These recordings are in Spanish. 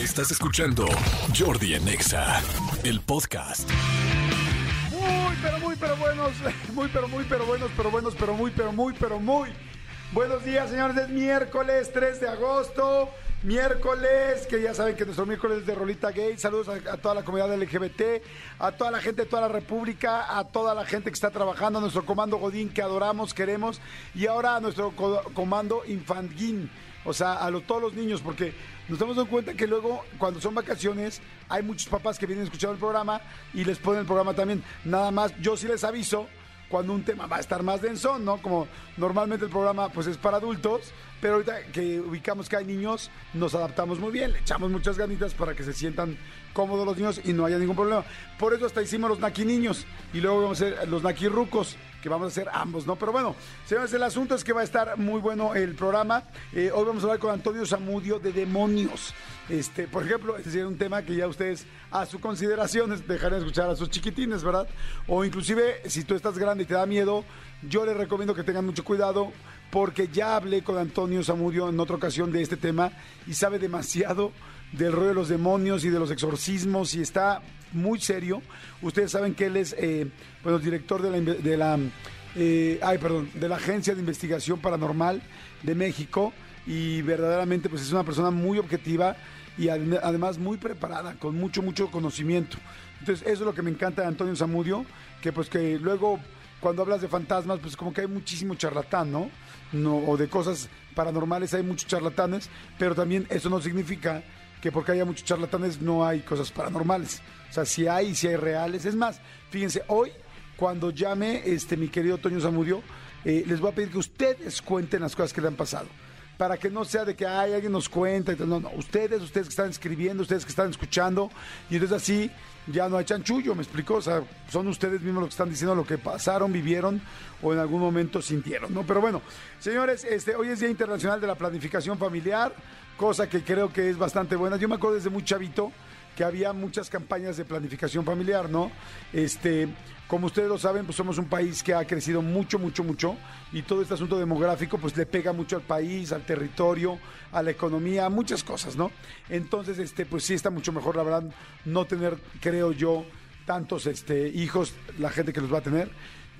Estás escuchando Jordi Anexa, el podcast. Muy, pero muy, pero buenos, muy, pero muy, pero buenos, pero buenos, pero muy, pero muy, pero muy. Buenos días, señores. Es miércoles 3 de agosto. Miércoles, que ya saben que nuestro miércoles es de Rolita Gay. Saludos a, toda la comunidad LGBT, a toda la gente de toda la República, a toda la gente que está trabajando, a nuestro comando Godín que adoramos, queremos, y ahora a nuestro co- comando Infanguín. O sea, a lo- todos los niños, porque nos damos cuenta que luego, cuando son vacaciones, hay muchos papás que vienen escuchando el programa y les ponen el programa también. Nada más, yo sí les aviso cuando un tema va a estar más denso, ¿no? Como normalmente el programa pues es para adultos, pero ahorita que ubicamos que hay niños, nos adaptamos muy bien, le echamos muchas ganitas para que se sientan cómodos los niños y no haya ningún problema. Por eso hasta hicimos los naki niños y luego vamos a hacer los naki rucos, que vamos a hacer ambos, ¿no? Pero bueno, señores, el asunto es que va a estar muy bueno el programa. Eh, hoy vamos a hablar con Antonio Zamudio de demonios. Este, por ejemplo, este sería un tema que ya ustedes a su consideración es dejar de escuchar a sus chiquitines, ¿verdad? O inclusive si tú estás grande y te da miedo, yo les recomiendo que tengan mucho cuidado porque ya hablé con Antonio Zamudio en otra ocasión de este tema y sabe demasiado del rollo de los demonios y de los exorcismos y está muy serio. Ustedes saben que él es, eh, bueno, director de la, de la eh, ay, perdón, de la Agencia de Investigación Paranormal de México y verdaderamente pues es una persona muy objetiva y adem- además muy preparada, con mucho, mucho conocimiento. Entonces, eso es lo que me encanta de Antonio Zamudio, que pues que luego cuando hablas de fantasmas, pues como que hay muchísimo charlatán, ¿no? no o de cosas paranormales hay muchos charlatanes, pero también eso no significa que porque haya muchos charlatanes no hay cosas paranormales. O sea, si hay, si hay reales. Es más, fíjense, hoy cuando llame este mi querido Toño Zamudio, eh, les voy a pedir que ustedes cuenten las cosas que le han pasado. Para que no sea de que ay, alguien nos cuenta. No, no, ustedes, ustedes que están escribiendo, ustedes que están escuchando. Y entonces así ya no hay chanchullo, me explicó. O sea, son ustedes mismos los que están diciendo lo que pasaron, vivieron o en algún momento sintieron, ¿no? Pero bueno, señores, este, hoy es Día Internacional de la Planificación Familiar, cosa que creo que es bastante buena. Yo me acuerdo desde muy chavito que había muchas campañas de planificación familiar, ¿no? Este, como ustedes lo saben, pues somos un país que ha crecido mucho, mucho, mucho y todo este asunto demográfico pues le pega mucho al país, al territorio, a la economía, a muchas cosas, ¿no? Entonces, este, pues sí está mucho mejor, la verdad, no tener, creo yo, tantos este, hijos, la gente que los va a tener.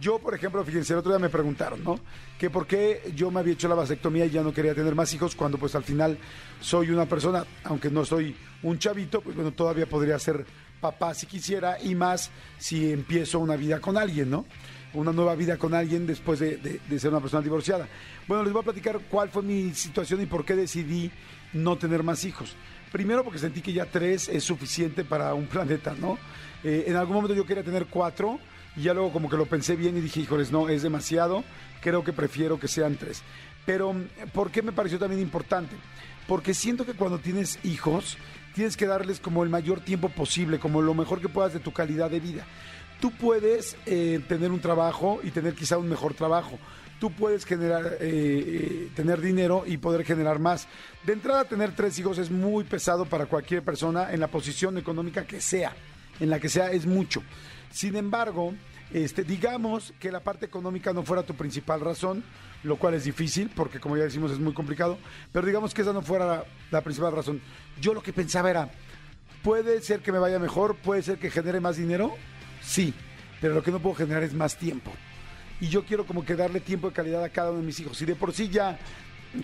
Yo, por ejemplo, fíjense, el otro día me preguntaron, ¿no? Que por qué yo me había hecho la vasectomía y ya no quería tener más hijos cuando pues al final soy una persona, aunque no soy un chavito, pues bueno, todavía podría ser papá si quisiera y más si empiezo una vida con alguien, ¿no? Una nueva vida con alguien después de, de- ser una persona divorciada. Bueno, les voy a platicar cuál fue mi situación y por qué decidí no tener más hijos. Primero porque sentí que ya tres es suficiente para un planeta, ¿no? Eh, en algún momento yo quería tener cuatro y ya luego como que lo pensé bien y dije, híjoles, no, es demasiado, creo que prefiero que sean tres. Pero, ¿por qué me pareció también importante? Porque siento que cuando tienes hijos, tienes que darles como el mayor tiempo posible, como lo mejor que puedas de tu calidad de vida. Tú puedes eh, tener un trabajo y tener quizá un mejor trabajo. Tú puedes generar, eh, eh, tener dinero y poder generar más. De entrada, tener tres hijos es muy pesado para cualquier persona en la posición económica que sea. En la que sea es mucho. Sin embargo, este, digamos que la parte económica no fuera tu principal razón, lo cual es difícil porque como ya decimos es muy complicado, pero digamos que esa no fuera la, la principal razón. Yo lo que pensaba era, puede ser que me vaya mejor, puede ser que genere más dinero, sí, pero lo que no puedo generar es más tiempo. Y yo quiero como que darle tiempo de calidad a cada uno de mis hijos. Y de por sí ya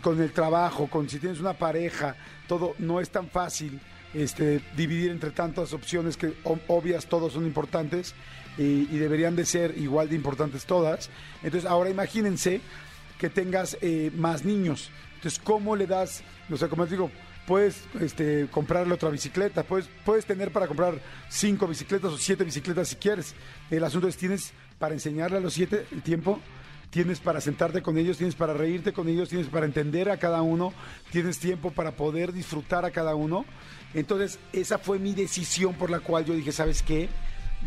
con el trabajo, con si tienes una pareja, todo no es tan fácil este, dividir entre tantas opciones que obvias todos son importantes y, y deberían de ser igual de importantes todas. Entonces ahora imagínense que tengas eh, más niños. Entonces, ¿cómo le das? O sea, como les digo, puedes este, comprarle otra bicicleta, puedes, puedes tener para comprar cinco bicicletas o siete bicicletas si quieres. El asunto es, ¿tienes para enseñarle a los siete el tiempo? Tienes para sentarte con ellos, tienes para reírte con ellos, tienes para entender a cada uno, tienes tiempo para poder disfrutar a cada uno. Entonces, esa fue mi decisión por la cual yo dije, ¿sabes qué?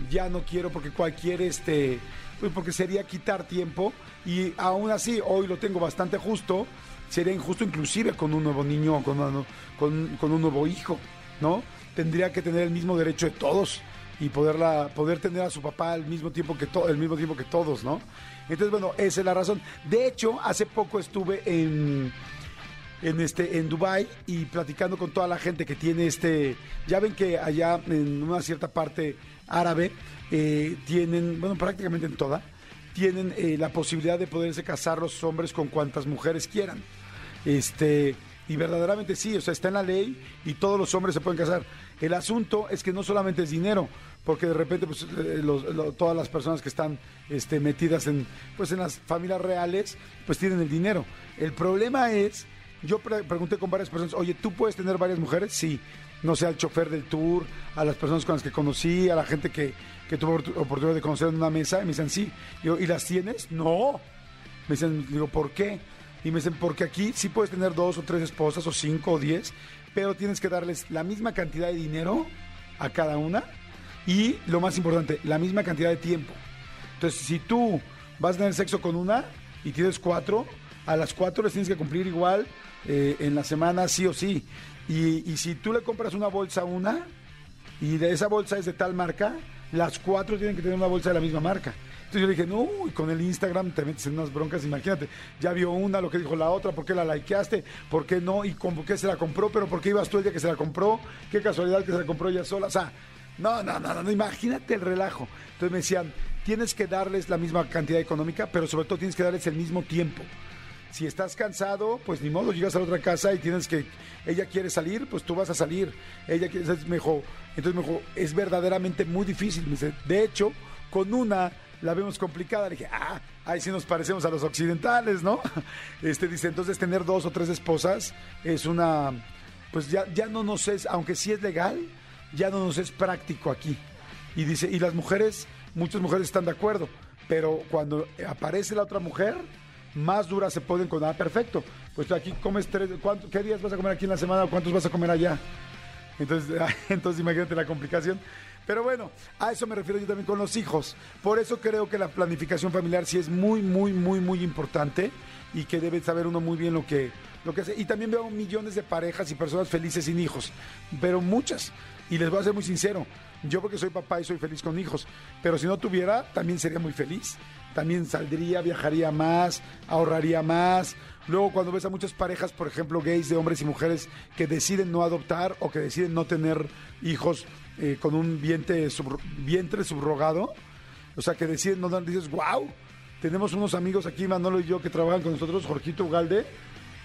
Ya no quiero porque cualquier este pues porque sería quitar tiempo y aún así hoy lo tengo bastante justo, sería injusto inclusive con un nuevo niño con, con, con un nuevo hijo, ¿no? Tendría que tener el mismo derecho de todos y poderla, poder tener a su papá al mismo tiempo que to- el mismo tiempo que todos, ¿no? Entonces, bueno, esa es la razón. De hecho, hace poco estuve en en este en Dubai y platicando con toda la gente que tiene este, ya ven que allá en una cierta parte árabe eh, tienen, bueno, prácticamente en toda, tienen eh, la posibilidad de poderse casar los hombres con cuantas mujeres quieran. Este, y verdaderamente sí, o sea, está en la ley y todos los hombres se pueden casar. El asunto es que no solamente es dinero, porque de repente pues, eh, todas las personas que están este, metidas en, pues, en las familias reales, pues tienen el dinero. El problema es, yo pregunté con varias personas, oye, ¿tú puedes tener varias mujeres? Sí. No sé, al chofer del tour, a las personas con las que conocí, a la gente que, que tuvo oportunidad de conocer en una mesa, y me dicen, sí. ¿y las tienes? No. Me dicen, digo, ¿por qué? Y me dicen, porque aquí sí puedes tener dos o tres esposas, o cinco o diez, pero tienes que darles la misma cantidad de dinero a cada una y, lo más importante, la misma cantidad de tiempo. Entonces, si tú vas a tener sexo con una y tienes cuatro, a las cuatro les tienes que cumplir igual eh, en la semana, sí o sí. Y, y si tú le compras una bolsa a una y de esa bolsa es de tal marca, las cuatro tienen que tener una bolsa de la misma marca. Entonces yo le dije, no, y con el Instagram te metes en unas broncas, imagínate, ya vio una, lo que dijo la otra, ¿por qué la likeaste? ¿Por qué no? ¿Y por qué se la compró? ¿Pero por qué ibas tú el día que se la compró? ¿Qué casualidad que se la compró ella sola? O sea, no, no, no, no, imagínate el relajo. Entonces me decían, tienes que darles la misma cantidad económica, pero sobre todo tienes que darles el mismo tiempo. Si estás cansado, pues ni modo, llegas a la otra casa y tienes que, ella quiere salir, pues tú vas a salir. Ella quiere, mejor. Entonces me dijo, es verdaderamente muy difícil. Me dice, de hecho, con una la vemos complicada. Le dije, ah, ahí sí nos parecemos a los occidentales, ¿no? Este dice, entonces tener dos o tres esposas es una, pues ya, ya no nos es, aunque sí es legal, ya no nos es práctico aquí. Y dice, y las mujeres, muchas mujeres están de acuerdo, pero cuando aparece la otra mujer, más duras se pueden con, ah, perfecto, pues aquí comes tres, ¿qué días vas a comer aquí en la semana o cuántos vas a comer allá? Entonces, entonces imagínate la complicación. Pero bueno, a eso me refiero yo también con los hijos. Por eso creo que la planificación familiar sí es muy, muy, muy, muy importante y que debe saber uno muy bien lo que, lo que hace. Y también veo millones de parejas y personas felices sin hijos, pero muchas. Y les voy a ser muy sincero, yo porque soy papá y soy feliz con hijos, pero si no tuviera, también sería muy feliz. También saldría, viajaría más, ahorraría más. Luego cuando ves a muchas parejas, por ejemplo, gays de hombres y mujeres que deciden no adoptar o que deciden no tener hijos eh, con un vientre, vientre subrogado. O sea, que deciden, no dices, wow, tenemos unos amigos aquí, Manolo y yo, que trabajan con nosotros, Jorgito Ugalde,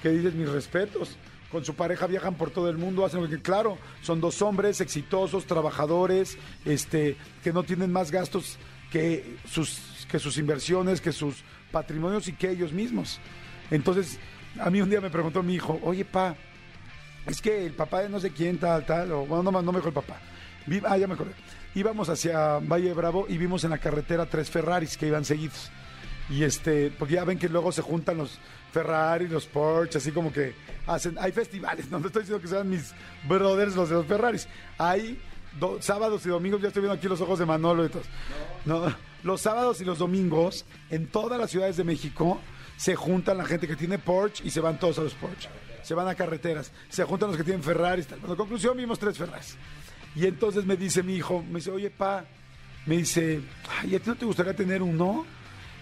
que dices mis respetos. Con su pareja viajan por todo el mundo, hacen lo que, claro, son dos hombres exitosos, trabajadores, este, que no tienen más gastos que sus, que sus inversiones, que sus patrimonios y que ellos mismos. Entonces, a mí un día me preguntó mi hijo, oye, pa, es que el papá de no sé quién, tal, tal, o bueno, no, no me dijo el papá, ah, ya me acordé. Íbamos hacia Valle Bravo y vimos en la carretera tres Ferraris que iban seguidos. Y este, porque ya ven que luego se juntan los Ferrari, los Porsche, así como que hacen, hay festivales, no, estoy diciendo que sean mis brothers los de los Ferraris. Hay sábados y domingos, ya estoy viendo aquí los ojos de Manolo y todos. No, los sábados y los domingos, en todas las ciudades de México, se juntan la gente que tiene Porsche y se van todos a los Porsche. Se van a carreteras, se juntan los que tienen Ferraris. Tal. Bueno, conclusión, vimos tres Ferraris. Y entonces me dice mi hijo, me dice, oye, pa, me dice, ay, ¿a ti no te gustaría tener uno?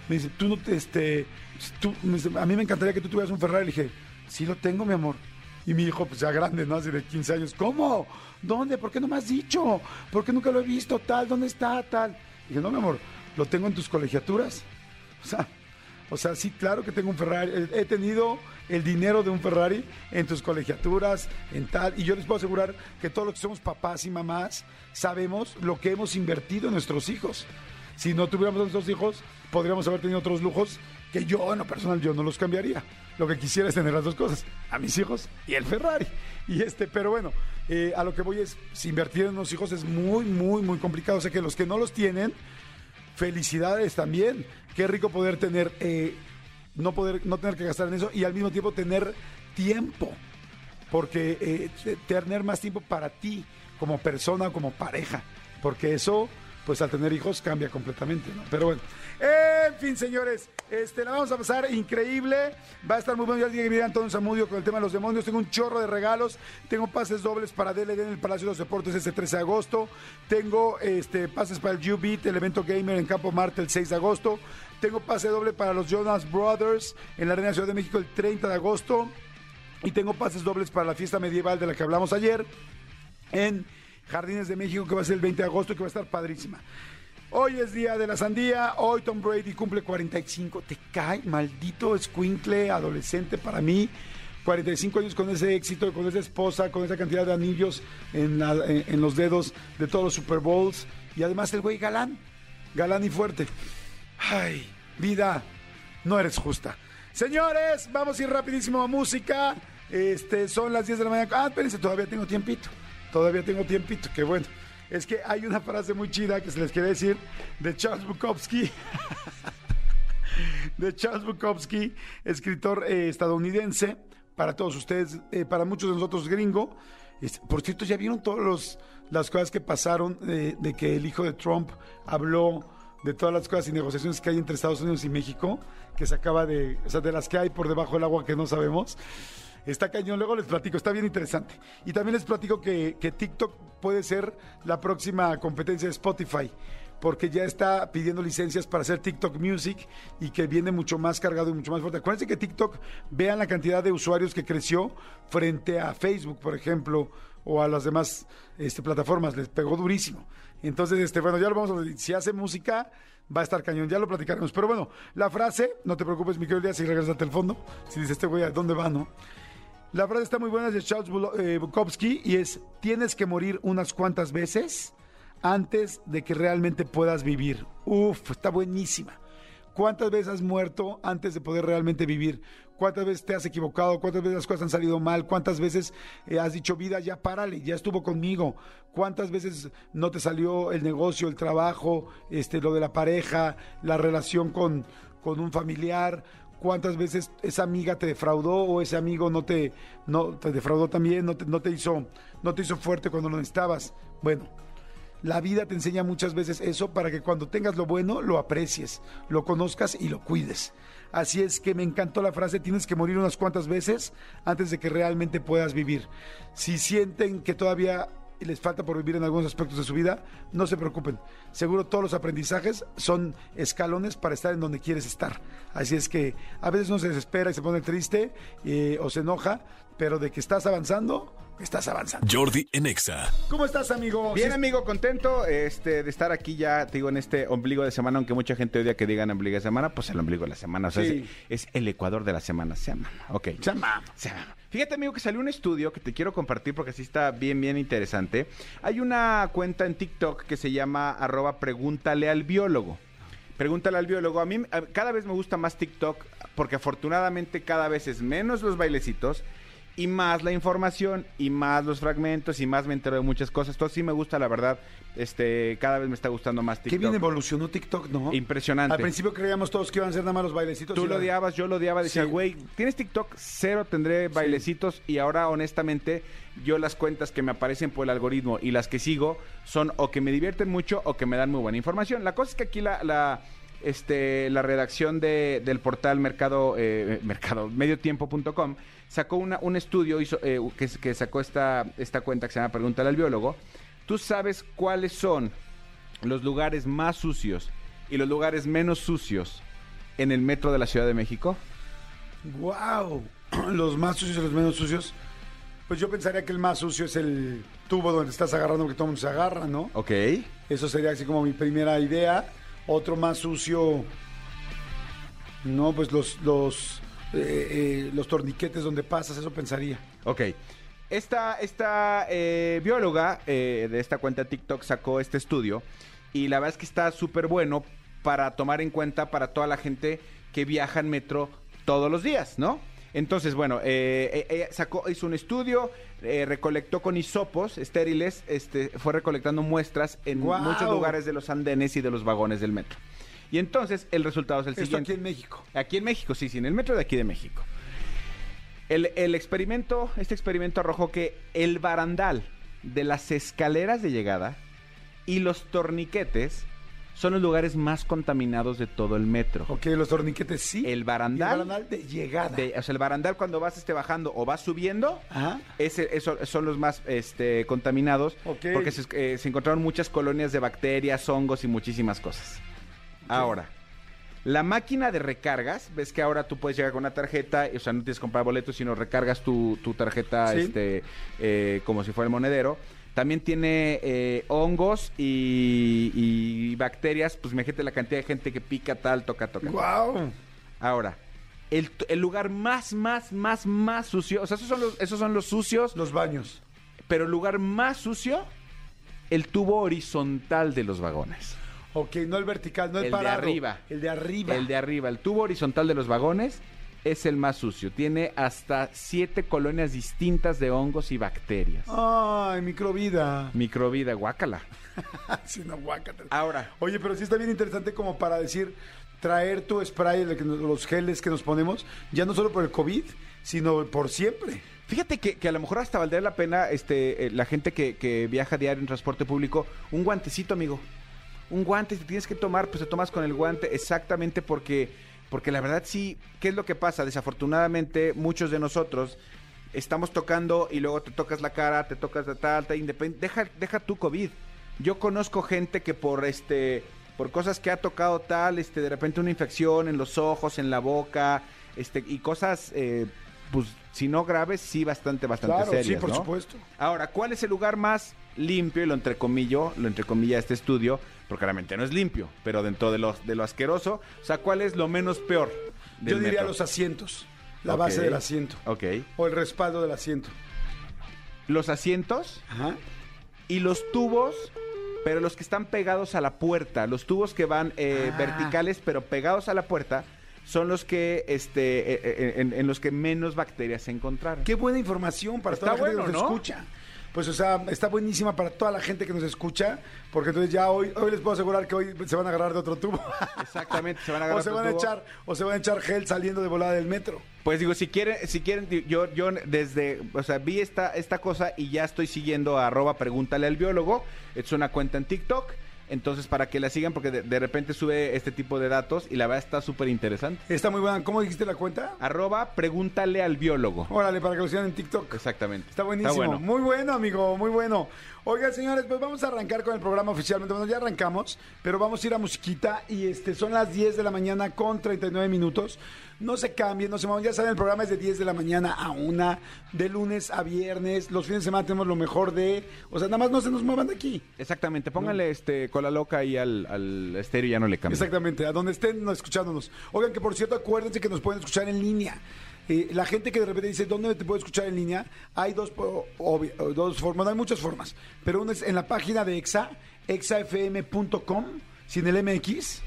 Me dice, tú no te, este, tú, a mí me encantaría que tú tuvieras un Ferrari. Le dije, sí lo tengo, mi amor. Y mi hijo, pues ya grande, ¿no? Así de 15 años, ¿cómo? ¿Dónde? ¿Por qué no me has dicho? ¿Por qué nunca lo he visto? Tal, ¿dónde está? Tal. dije, no, mi amor, lo tengo en tus colegiaturas. O sea, o sea, sí, claro que tengo un Ferrari. He tenido el dinero de un Ferrari en tus colegiaturas, en tal. Y yo les puedo asegurar que todos los que somos papás y mamás sabemos lo que hemos invertido en nuestros hijos. Si no tuviéramos nuestros hijos, podríamos haber tenido otros lujos que yo, en lo personal, yo no los cambiaría. Lo que quisiera es tener las dos cosas, a mis hijos y el Ferrari. Y este, pero bueno, eh, a lo que voy es, si invertir en los hijos es muy, muy, muy complicado. O sea que los que no los tienen, felicidades también. Qué rico poder tener, eh, no poder, no tener que gastar en eso y al mismo tiempo tener tiempo. Porque eh, tener más tiempo para ti, como persona, como pareja. Porque eso pues al tener hijos cambia completamente, ¿no? Pero bueno, en fin, señores, este, la vamos a pasar increíble. Va a estar muy bueno. Ya dije que Antonio Zamudio con el tema de los demonios. Tengo un chorro de regalos. Tengo pases dobles para DLD en el Palacio de los Deportes este 13 de agosto. Tengo este, pases para el U-Beat, el evento gamer en Campo Marte el 6 de agosto. Tengo pase doble para los Jonas Brothers en la Arena Ciudad de México el 30 de agosto. Y tengo pases dobles para la fiesta medieval de la que hablamos ayer en Jardines de México, que va a ser el 20 de agosto que va a estar padrísima. Hoy es día de la sandía, hoy Tom Brady cumple 45. Te cae, maldito escuincle adolescente para mí. 45 años con ese éxito, con esa esposa, con esa cantidad de anillos en, en- en los dedos de todos los Super Bowls. Y además el güey galán, galán y fuerte. Ay, vida, no eres justa. Señores, vamos a ir rapidísimo a música. Este, son las 10 de la mañana. Ah, espérense, todavía tengo tiempito. Todavía tengo tiempito, qué bueno. Es que hay una frase muy chida que se les quiere decir de Charles Bukowski. de Charles Bukowski, escritor eh, estadounidense, para todos ustedes, eh, para muchos de nosotros gringo. Por cierto, ¿ya vieron todas las cosas que pasaron eh, de que el hijo de Trump habló de todas las cosas y negociaciones que hay entre Estados Unidos y México, que se acaba de, o sea, de las que hay por debajo del agua que no sabemos? Está cañón, luego les platico, está bien interesante. Y también les platico que, que TikTok puede ser la próxima competencia de Spotify, porque ya está pidiendo licencias para hacer TikTok Music y que viene mucho más cargado y mucho más fuerte. Acuérdense que TikTok, vean la cantidad de usuarios que creció frente a Facebook, por ejemplo, o a las demás este, plataformas, les pegó durísimo. Entonces, este, bueno, ya lo vamos a ver. Si hace música, va a estar cañón, ya lo platicaremos. Pero bueno, la frase, no te preocupes, mi querido Elías, si regresas al fondo, si dices este güey, ¿a dónde va, no? La frase está muy buena, de Charles eh, Bukowski y es, tienes que morir unas cuantas veces antes de que realmente puedas vivir. Uf, está buenísima. ¿Cuántas veces has muerto antes de poder realmente vivir? ¿Cuántas veces te has equivocado? ¿Cuántas veces las cosas han salido mal? ¿Cuántas veces eh, has dicho, vida, ya párale, ya estuvo conmigo? ¿Cuántas veces no te salió el negocio, el trabajo, este, lo de la pareja, la relación con, con un familiar? ¿Cuántas veces esa amiga te defraudó o ese amigo no te, no, te defraudó también, no te, no te hizo, no te hizo fuerte cuando lo necesitabas? Bueno, la vida te enseña muchas veces eso para que cuando tengas lo bueno lo aprecies, lo conozcas y lo cuides. Así es que me encantó la frase, tienes que morir unas cuantas veces antes de que realmente puedas vivir. Si sienten que todavía les falta por vivir en algunos aspectos de su vida, no se preocupen. Seguro todos los aprendizajes son escalones para estar en donde quieres estar. Así es que a veces uno se desespera y se pone triste eh, o se enoja, pero de que estás avanzando, estás avanzando. Jordi en Exa. ¿Cómo estás, amigo? Bien, Sí, amigo, contento este, de estar aquí ya, te digo, en este ombligo de semana, aunque mucha gente odia que digan ombligo de semana, pues el ombligo de la semana, o sea, Sí. es, es el ecuador de la semana, se llama, ok. Chama. Se llama. Fíjate, amigo, que salió un estudio que te quiero compartir porque así está bien, bien interesante. Hay una cuenta en TikTok que se llama arroba pregúntale al biólogo. Pregúntale al biólogo. A mí cada vez me gusta más TikTok porque afortunadamente cada vez es menos los bailecitos y más la información y más los fragmentos y más me entero de muchas cosas. Entonces sí me gusta, la verdad. Este, cada vez me está gustando más Qué TikTok. bien evolucionó TikTok, ¿no? Impresionante. Al principio creíamos todos que iban a ser nada más los bailecitos. Tú lo odiabas, yo lo odiaba. Decía, Sí. güey, ¿tienes TikTok? Cero tendré bailecitos. Y ahora, honestamente, yo las cuentas que me aparecen por el algoritmo y las que sigo son o que me divierten mucho o que me dan muy buena información. La cosa es que aquí la, la, este, la redacción de- del portal Mercado, eh, Mercado Mediotiempo.com sacó una- un estudio hizo, eh, que, que sacó esta, esta cuenta que se llama Pregúntale al biólogo. ¿Tú sabes cuáles son los lugares más sucios y los lugares menos sucios en el metro de la Ciudad de México? ¡Wow! Los más sucios y los menos sucios. Pues yo pensaría que el más sucio es el tubo donde estás agarrando, que todo el mundo se agarra, ¿no? Ok. Eso sería así como mi primera idea. Otro más sucio. No, pues los, los, eh, eh, los torniquetes donde pasas, eso pensaría. Ok. Esta, esta eh, bióloga eh, de esta cuenta TikTok sacó este estudio y la verdad es que está súper bueno para tomar en cuenta para toda la gente que viaja en metro todos los días, ¿no? Entonces, bueno, eh, eh, ella sacó, hizo un estudio, eh, recolectó con hisopos estériles, este, fue recolectando muestras en muchos lugares de los andenes y de los vagones del metro. Y entonces el resultado es el Esto siguiente. aquí en México. Aquí en México, sí, sí, en el metro de aquí de México. El, el experimento, este experimento arrojó que el barandal de las escaleras de llegada y los torniquetes son los lugares más contaminados de todo el metro. Ok, los torniquetes sí. El barandal, el barandal de llegada. de- o sea, el barandal cuando vas este, bajando o vas subiendo, Ajá. ese, eso- son los más este, contaminados porque se, eh, se encontraron muchas colonias de bacterias, hongos y muchísimas cosas. Ahora, La máquina de recargas, ves que ahora tú puedes llegar con una tarjeta, o sea, no tienes que comprar boletos, sino recargas tu, tu tarjeta Sí. este, eh, como si fuera el monedero. También tiene eh, hongos y, y bacterias, pues imagínate la cantidad de gente que pica tal, toca, toca. ¡Wow! Ahora, el, el lugar más, más, más, más sucio, o sea, esos son los, esos son los sucios, Los baños. pero el lugar más sucio, el tubo horizontal de los vagones. Ok, no el vertical, no el, El de arriba. El de arriba. El de arriba, el tubo horizontal de los vagones es el más sucio. Tiene hasta siete colonias distintas de hongos y bacterias. Ay, microvida. Microvida, guácala. Sí, no, guácate. Ahora, Oye, pero sí está bien interesante como para decir, traer tu spray, los geles que nos ponemos, ya no solo por el COVID, sino por siempre. fíjate que, que a lo mejor hasta valdría la pena este, eh, la gente que, que viaja diario en transporte público, un guantecito, amigo. Un guante, si tienes que tomar, pues te tomas con el guante exactamente porque, porque la verdad sí, ¿qué es lo que pasa? Desafortunadamente, muchos de nosotros estamos tocando y luego te tocas la cara, te tocas la tal, tal, independ- deja, deja tu COVID. Yo conozco gente que por este por cosas que ha tocado tal, este, de repente una infección en los ojos, en la boca, este, y cosas, eh, pues, si no graves, sí bastante, bastante claro, serias, sí, por ¿no? supuesto. Ahora, ¿cuál es el lugar más limpio? Y lo entrecomillo, lo entrecomilla este estudio, porque realmente no es limpio, pero dentro de lo, de lo asqueroso, o sea, ¿cuál es lo menos peor? del Yo diría metro? los asientos, la base del asiento. Ok. O el respaldo del asiento. Los asientos Ajá. y los tubos, pero los que están pegados a la puerta, los tubos que van eh, Ah. verticales, pero pegados a la puerta, son los que, este, eh, eh, en, en los que menos bacterias se encontraron. Qué buena información para Está toda la gente bueno, que nos ¿no? escucha. Pues, o sea, está buenísima para toda la gente que nos escucha, porque entonces ya hoy, hoy les puedo asegurar que hoy se van a agarrar de otro tubo. Exactamente, se van a agarrar o se van a tubo. echar, o se van a echar gel saliendo de volada del metro. Pues digo, si quieren, si quieren, yo, yo desde, o sea, vi esta, esta cosa y ya estoy siguiendo a arroba pregúntale al biólogo. Es una cuenta en TikTok. Entonces, para que la sigan, porque de, de repente sube este tipo de datos y la verdad está súper interesante. Está muy buena. ¿Cómo dijiste la cuenta? Arroba pregúntale al biólogo. Órale, para que lo sigan en TikTok. Exactamente. Está buenísimo. bueno. Muy bueno, amigo, muy bueno. Oigan, señores, pues vamos a arrancar con el programa oficialmente. Bueno, ya arrancamos, pero vamos a ir a musiquita y este son las 10 de la mañana con 39 minutos. No se cambien, no se muevan. Ya saben, el programa es de 10 de la mañana a 1, de lunes a viernes. Los fines de semana tenemos lo mejor de... O sea, nada más no se nos muevan de aquí. Exactamente. Pónganle este cola loca ahí al, al estéreo y ya no le cambia. Exactamente, a donde estén no, escuchándonos. Oigan, que por cierto, acuérdense que nos pueden escuchar en línea. Eh, la gente que de repente dice, ¿dónde te puedo escuchar en línea? Hay dos, po- obvi- dos formas, no hay muchas formas, pero una es en la página de EXA, exafm.com, sin el MX,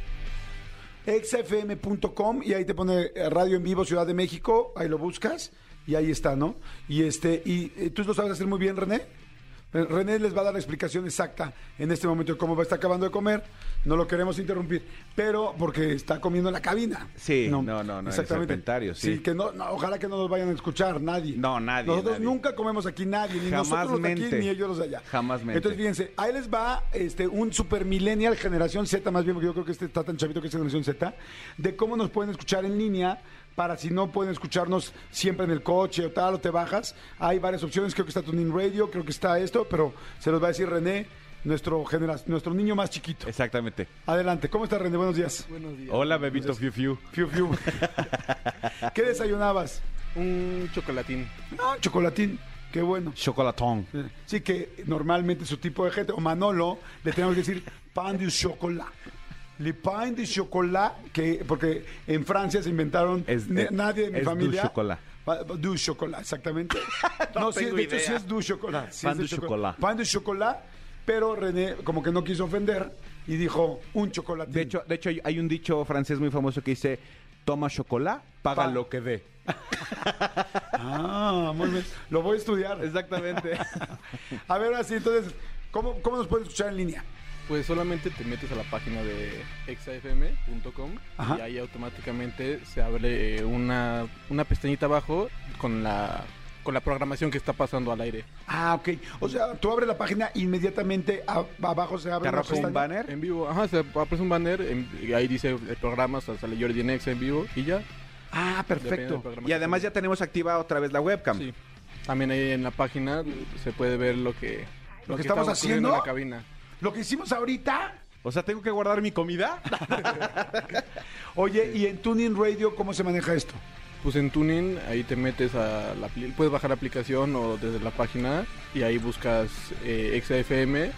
exafm.com y ahí te pone eh, Radio en Vivo Ciudad de México, ahí lo buscas y ahí está, ¿no? Y este, y eh, tú lo sabes hacer muy bien, René. Eh, René les va a dar la explicación exacta en este momento de cómo va a estar acabando de comer. No lo queremos interrumpir, pero porque está comiendo en la cabina. Sí, no, no, no, en el serpentario, sí. que no, no, ojalá que no nos vayan a escuchar nadie. No, nadie, Nosotros nadie. nunca comemos aquí nadie, ni Jamás nosotros los de aquí, ni ellos los de allá. Jamás mente. Entonces, fíjense, ahí les va este, un super millennial, generación Z, más bien, porque yo creo que este está tan chavito que es generación Z, de cómo nos pueden escuchar en línea para si no pueden escucharnos siempre en el coche o tal, o te bajas. Hay varias opciones, creo que está Tuning Radio, creo que está esto, pero se los va a decir René, nuestro, genera- nuestro niño más chiquito. Exactamente. Adelante, ¿cómo estás René? Buenos días. Buenos días. Hola, bebito Fiu Fiu. Fiu, fiu. ¿Qué desayunabas? Un chocolatín. Ah, chocolatín. Qué bueno. Chocolatón. Sí, que normalmente su tipo de gente, o Manolo, le tenemos que decir pan de chocolat. Le pain de chocolat, que, porque en Francia se inventaron, Es- ne- es- nadie de mi es du familia. chocolat. Pa- Du chocolat, exactamente. No sí, tengo de hecho sí es du chocolat. sí Pan de du choco- chocolat. Pan de chocolat, pero René como que no quiso ofender y dijo un chocolate. De hecho, de hecho, hay- un dicho francés muy famoso que dice: toma chocolate, paga Pa- lo que dé. Ah, muy bien. Lo voy a estudiar. Exactamente. A ver, así, entonces, ¿cómo, ¿cómo nos pueden escuchar en línea? Pues solamente te metes a la página de exafm.com y ahí automáticamente se abre eh, una, una pestañita abajo con la con la programación que está pasando al aire. Ah, ok. O sea, tú abres la página inmediatamente a- abajo se abre Te un banner. En vivo, ajá, se aparece un banner en- y ahí dice el programa, o sea, sale Jordi en Exa en vivo y ya. Ah, perfecto. Y que además ya tenemos activa otra vez la webcam. Sí. También ahí en la página se puede ver lo que, Lo que está estamos haciendo. en la cabina. Lo que hicimos ahorita O sea, ¿tengo que guardar mi comida? Oye, ¿y en Tuning Radio cómo se maneja esto? Pues en Tuning, ahí te metes a la... Puedes bajar la aplicación o desde la página y ahí buscas eh, XFM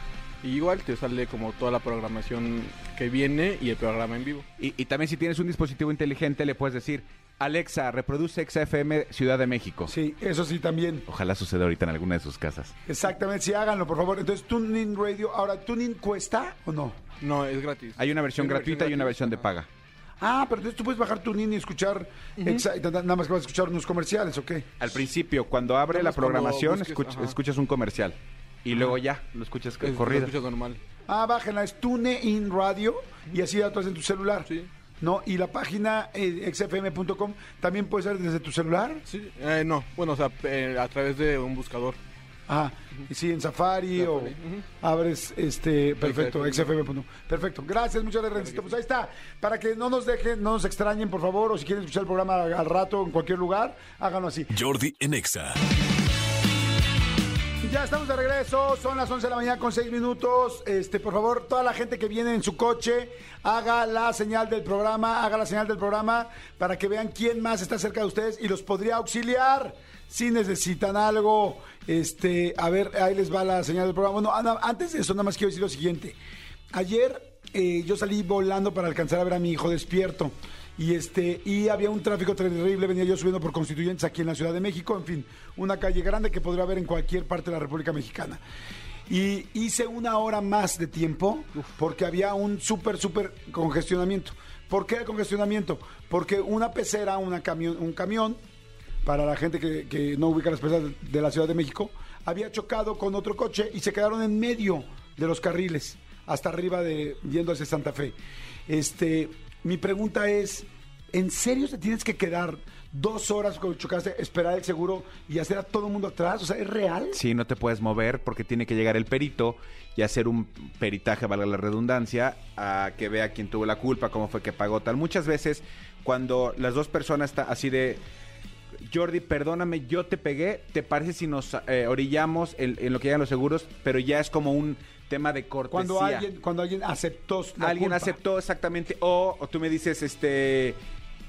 y igual te sale como toda la programación que viene y el programa en vivo. Y, y también si tienes un dispositivo inteligente le puedes decir, Alexa, reproduce XFM Ciudad de México. Sí, eso sí también. Ojalá suceda ahorita en alguna de sus casas. Exactamente, sí, háganlo, por favor. Entonces, Tuning Radio. Ahora, ¿Tuning cuesta o no? No, es gratis. Hay una versión Hay una gratuita y una versión de paga. Ah, pero entonces tú puedes bajar Tuning y escuchar. exa- Nada más que vas a escuchar unos comerciales, ¿o qué? Al principio, cuando abre la programación, busques, escuch- ajá. escuchas un comercial. Y luego ya, lo escuchas Es- lo corrido. escuchas normal. Ah, bájenla, es TuneIn Radio y así ya tú en tu celular. Sí. ¿No? Y la página eh, xfm.com también puede ser desde tu celular. Sí, eh, no, bueno, o sea, eh, a través de un buscador. Ah, y sí, en Safari, o abres este perfecto, XFM. xfm.com. Perfecto. Gracias, muchas gracias, Rencito. Pues ahí está. Para que no nos dejen, no nos extrañen, por favor, o si quieren escuchar el programa al rato en cualquier lugar, háganlo así. Jordi en Exa. Ya estamos de regreso, son las 11 de la mañana con 6 minutos. Este, por favor, toda la gente que viene en su coche, haga la señal del programa, haga la señal del programa para que vean quién más está cerca de ustedes y los podría auxiliar si necesitan algo. Este, a ver, ahí les va la señal del programa. Bueno, antes de eso, nada más quiero decir lo siguiente. Ayer eh, yo salí volando para alcanzar a ver a mi hijo despierto. Y este, y había un tráfico terrible, venía yo subiendo por constituyentes aquí en la Ciudad de México, en fin, una calle grande que podría haber en cualquier parte de la República Mexicana. Y hice una hora más de tiempo porque había un súper, súper congestionamiento. ¿Por qué el congestionamiento? Porque una pecera, una camión, un camión, para la gente que, que no ubica las peceras de la Ciudad de México, había chocado con otro coche y se quedaron en medio de los carriles, hasta arriba de yendo hacia Santa Fe. Este, mi pregunta es, ¿en serio te tienes que quedar dos horas cuando chocaste, esperar el seguro y hacer a todo el mundo atrás? O sea, ¿es real? Sí, no te puedes mover porque tiene que llegar el perito y hacer un peritaje, valga la redundancia, a que vea quién tuvo la culpa, cómo fue que pagó tal. Muchas veces cuando las dos personas están así de... Jordi, perdóname, yo te pegué, ¿te parece si nos eh, orillamos en, en lo que llegan los seguros? Pero ya es como un tema de cortesía. Cuando alguien, cuando alguien aceptó la alguien culpa. aceptó exactamente o, o tú me dices este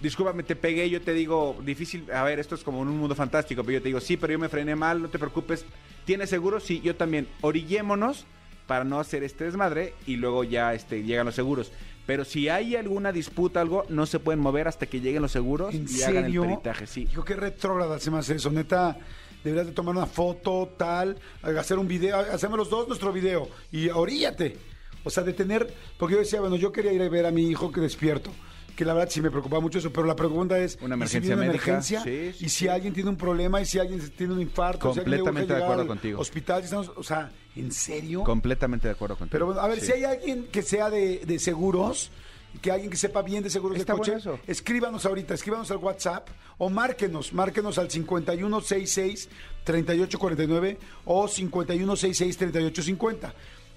discúlpame te pegué yo te digo difícil a ver esto es como un mundo fantástico pero yo te digo sí pero yo me frené mal no te preocupes tienes seguro sí yo también orillémonos para no hacer este desmadre y luego ya este llegan los seguros pero si hay alguna disputa algo no se pueden mover hasta que lleguen los seguros ¿En y hagan el serio? peritaje sí Dijo, qué retrógrada se me hace eso. Neta, deberías de tomar una foto, tal, hacer un video, hacemos los dos nuestro video y oríllate. O sea, de tener, porque yo decía, bueno, yo quería ir a ver a mi hijo que despierto. Que la verdad sí me preocupaba mucho eso, pero la pregunta es: Una ¿y si emergencia viene una médica? emergencia? Sí, sí, y si sí. alguien tiene un problema, y si alguien tiene un infarto, si alguien le urge Completamente de acuerdo contigo. Hospital, si estamos, o sea, ¿en serio? completamente de acuerdo contigo Pero bueno, a ver, si hay alguien que sea de, de seguros, que alguien que sepa bien de seguros Está de coche, bueno eso. escríbanos ahorita, escríbanos al WhatsApp o márquenos, márquenos al 5166-3849 o 5166-3850.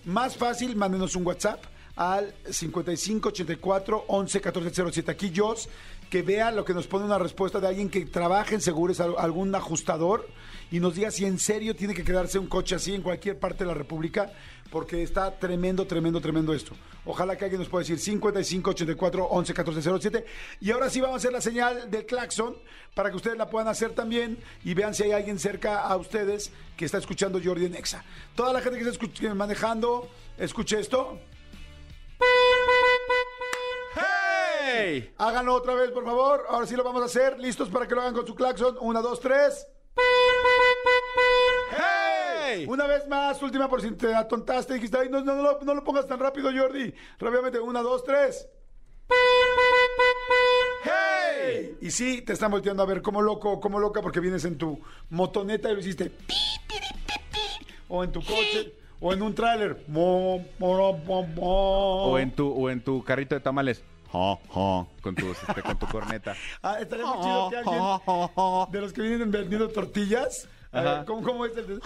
Más fácil, mándenos un WhatsApp al 5584-111407. Aquí Jos, que vea lo que nos pone una respuesta de alguien que trabaja en seguros, al- algún ajustador, y nos diga si en serio tiene que quedarse un coche así en cualquier parte de la República, porque está tremendo, tremendo, tremendo esto. Ojalá que alguien nos pueda decir 5584-111407. Y ahora sí vamos a hacer la señal del claxon para que ustedes la puedan hacer también y vean si hay alguien cerca a ustedes que está escuchando Jordi en Exa. Toda la gente que está manejando, escuche esto. ¡Hey! Háganlo otra vez, por favor. Ahora sí lo vamos a hacer. ¿Listos para que lo hagan con su claxon? Una, dos, tres. Una vez más, última por si te atontaste. Dijiste, ay, no, no, no, no lo pongas tan rápido, Jordi. Rápidamente, una, dos, tres. ¡Hey! Y sí, te están volteando a ver como loco, como loca, porque vienes en tu motoneta y lo hiciste. O en tu coche, o en un tráiler. O en tu o en tu carrito de tamales con tu este, con tu corneta Ah, estaría muy chido que alguien de los que vienen vendiendo tortillas. Eh, ¿cómo, ¿Cómo es el de-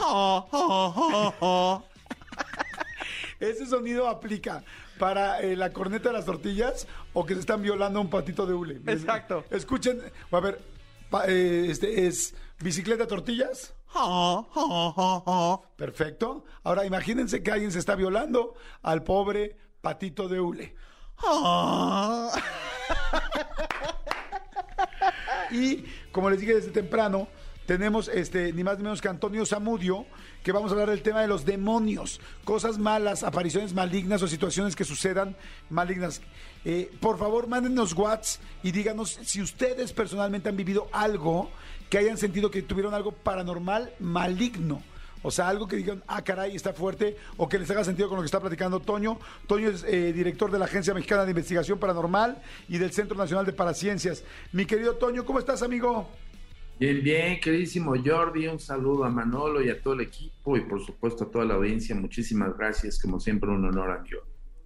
Ese sonido aplica para eh, la corneta de las tortillas o que se están violando a un patito de hule. Exacto. Escuchen, a ver, pa- eh, este es bicicleta tortillas. Perfecto. Ahora imagínense que alguien se está violando al pobre Patito de Hule. Y como les dije desde temprano, tenemos este, ni más ni menos que Antonio Zamudio, que vamos a hablar del tema de los demonios, cosas malas, apariciones malignas o situaciones que sucedan malignas. Eh, por favor, mándenos WhatsApp y díganos si ustedes personalmente han vivido algo que hayan sentido que tuvieron algo paranormal maligno. O sea, algo que digan, ah, caray, está fuerte, o que les haga sentido con lo que está platicando Toño. Toño es eh, director de la Agencia Mexicana de Investigación Paranormal y del Centro Nacional de Paraciencias. Mi querido Toño, ¿cómo estás, amigo? Bien, bien, queridísimo Jordi, un saludo a Manolo y a todo el equipo y por supuesto a toda la audiencia. Muchísimas gracias, como siempre un honor a Dios.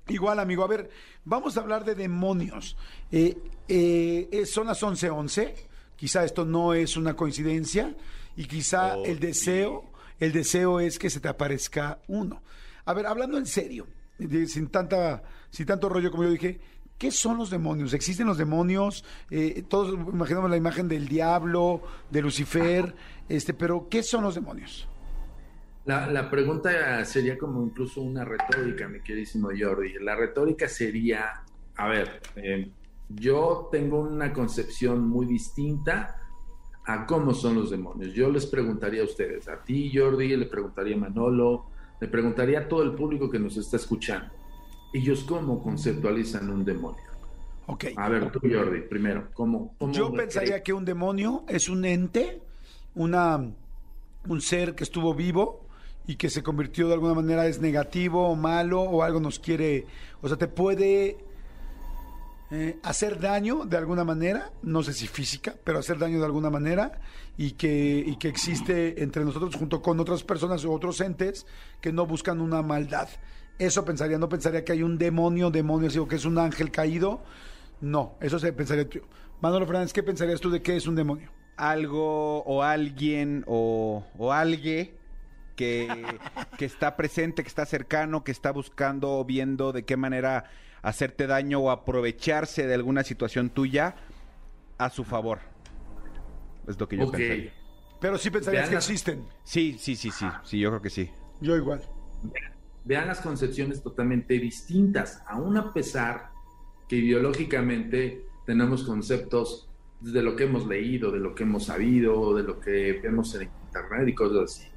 Igual, amigo. A ver, vamos a hablar de demonios. Eh, eh, son las 11:11. Quizá esto no es una coincidencia y quizá Oh, el deseo, el deseo es que se te aparezca uno. A ver, hablando en serio, de- sin tanta, sin tanto rollo como yo dije, ¿qué son los demonios? ¿Existen los demonios? Eh, todos imaginamos la imagen del diablo, de Lucifer, este, pero ¿qué son los demonios? La, pregunta sería como incluso una retórica, mi queridísimo Jordi. La retórica sería, a ver, eh, yo tengo una concepción muy distinta a cómo son los demonios. Yo les preguntaría a ustedes, a ti Jordi, le preguntaría a Manolo, le preguntaría a todo el público que nos está escuchando, ellos cómo conceptualizan un demonio. Ok. A ver, tú Jordi, primero, ¿cómo? cómo Yo pensaría que un demonio es un ente, una, un ser que estuvo vivo y que se convirtió de alguna manera es negativo o malo o algo nos quiere, o sea, te puede eh, hacer daño de alguna manera, no sé si física, pero hacer daño de alguna manera y que, y que existe entre nosotros junto con otras personas o otros entes que no buscan una maldad. Eso pensaría, no pensaría que hay un demonio, demonio, digo que es un ángel caído. No, eso se pensaría tú. Manolo Fernández, ¿qué pensarías tú de qué es un demonio? algo o alguien o, o alguien que, que está presente, que está cercano, que está buscando o viendo de qué manera hacerte daño o aprovecharse de alguna situación tuya a su favor. Es lo que yo Ok. pensaría. Pero sí pensarías Vean que existen. Sí, sí, sí, sí, sí, yo creo que sí. Yo igual. Vean las concepciones totalmente distintas, aun a pesar que ideológicamente tenemos conceptos de lo que hemos leído, de lo que hemos sabido, de lo que vemos en internet y cosas así.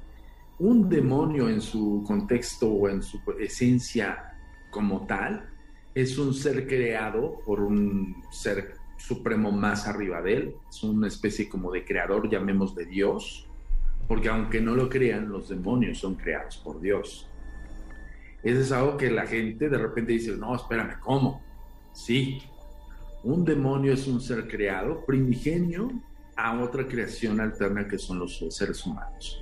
Un demonio en su contexto o en su esencia como tal es un ser creado por un ser supremo más arriba de él, es una especie como de creador, llamémosle Dios, porque aunque no lo crean, los demonios son creados por Dios. Eso es algo que la gente de repente dice, no, espérame, ¿cómo? Sí, un demonio es un ser creado primigenio a otra creación alterna que son los seres humanos.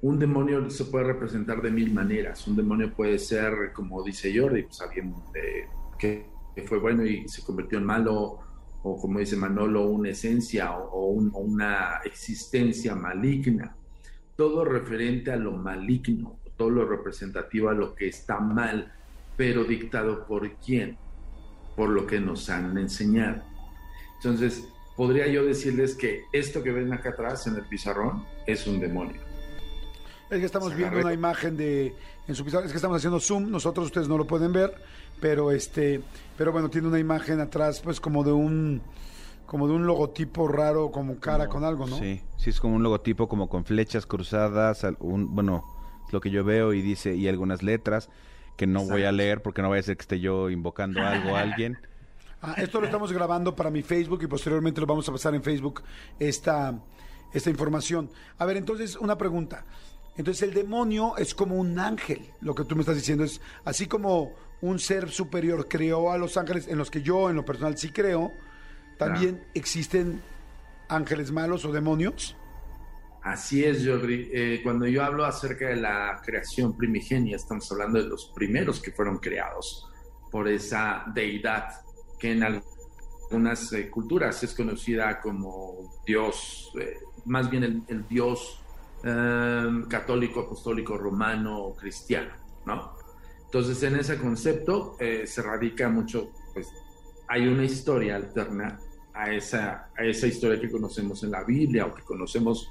Un demonio se puede representar de mil maneras. Un demonio puede ser, como dice Jordi, pues alguien eh, que, fue bueno y se convirtió en malo, o como dice Manolo, una esencia o una existencia maligna. Todo referente a lo maligno, todo lo representativo a lo que está mal, pero dictado por quién, por lo que nos han enseñado. Entonces, podría yo decirles que esto que ven acá atrás en el pizarrón es un demonio. Es que estamos viendo una imagen de en su pizarra, es que estamos haciendo zoom, nosotros ustedes no lo pueden ver, pero este, pero bueno, tiene una imagen atrás pues como de un como de un logotipo raro, como cara Como- con algo, ¿no? Sí, sí, es como un logotipo como con flechas cruzadas, un, bueno, lo que yo veo y dice, y algunas letras que no voy a leer porque no vaya a ser que esté yo invocando algo a alguien. Ah, esto lo estamos grabando para mi Facebook y posteriormente lo vamos a pasar en Facebook esta, esta información. A ver, entonces, una pregunta. Entonces, el demonio es como un ángel. Lo que tú me estás diciendo es, así como un ser superior creó a los ángeles, en los que yo, en lo personal, sí creo, también existen ángeles malos o demonios. Así es, Jordi. Eh, cuando yo hablo acerca de la creación primigenia, estamos hablando de los primeros que fueron creados por esa deidad que en algunas eh, culturas es conocida como Dios, eh, más bien el, el Dios eh, católico, apostólico, romano cristiano, ¿no? Entonces, en ese concepto eh, se radica mucho, pues, hay una historia alterna a esa, a esa historia que conocemos en la Biblia o que conocemos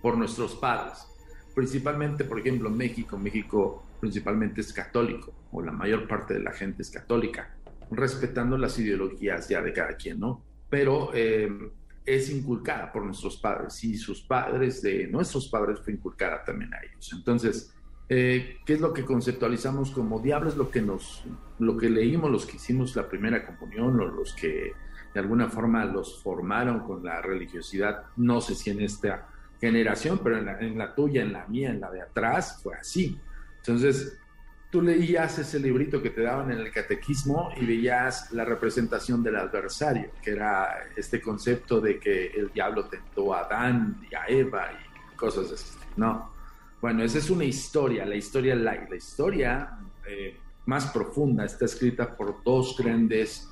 por nuestros padres. principalmente, por ejemplo, México, México principalmente es católico, o la mayor parte de la gente es católica, respetando las ideologías ya de cada quien, ¿no? Pero eh, es inculcada por nuestros padres y sus padres de nuestros padres fue inculcada también a ellos. Entonces, eh, ¿qué es lo que conceptualizamos como diablos? Lo que nos, lo que leímos, los que hicimos la primera comunión o los que de alguna forma los formaron con la religiosidad, no sé si en esta generación, pero en la, en la tuya, en la mía, en la de atrás, fue así. Entonces, tú leías ese librito que te daban en el catequismo y veías la representación del adversario, que era este concepto de que el diablo tentó a Adán y a Eva y cosas así. No. Bueno, esa es una historia, la historia light. La historia eh, más profunda está escrita por dos grandes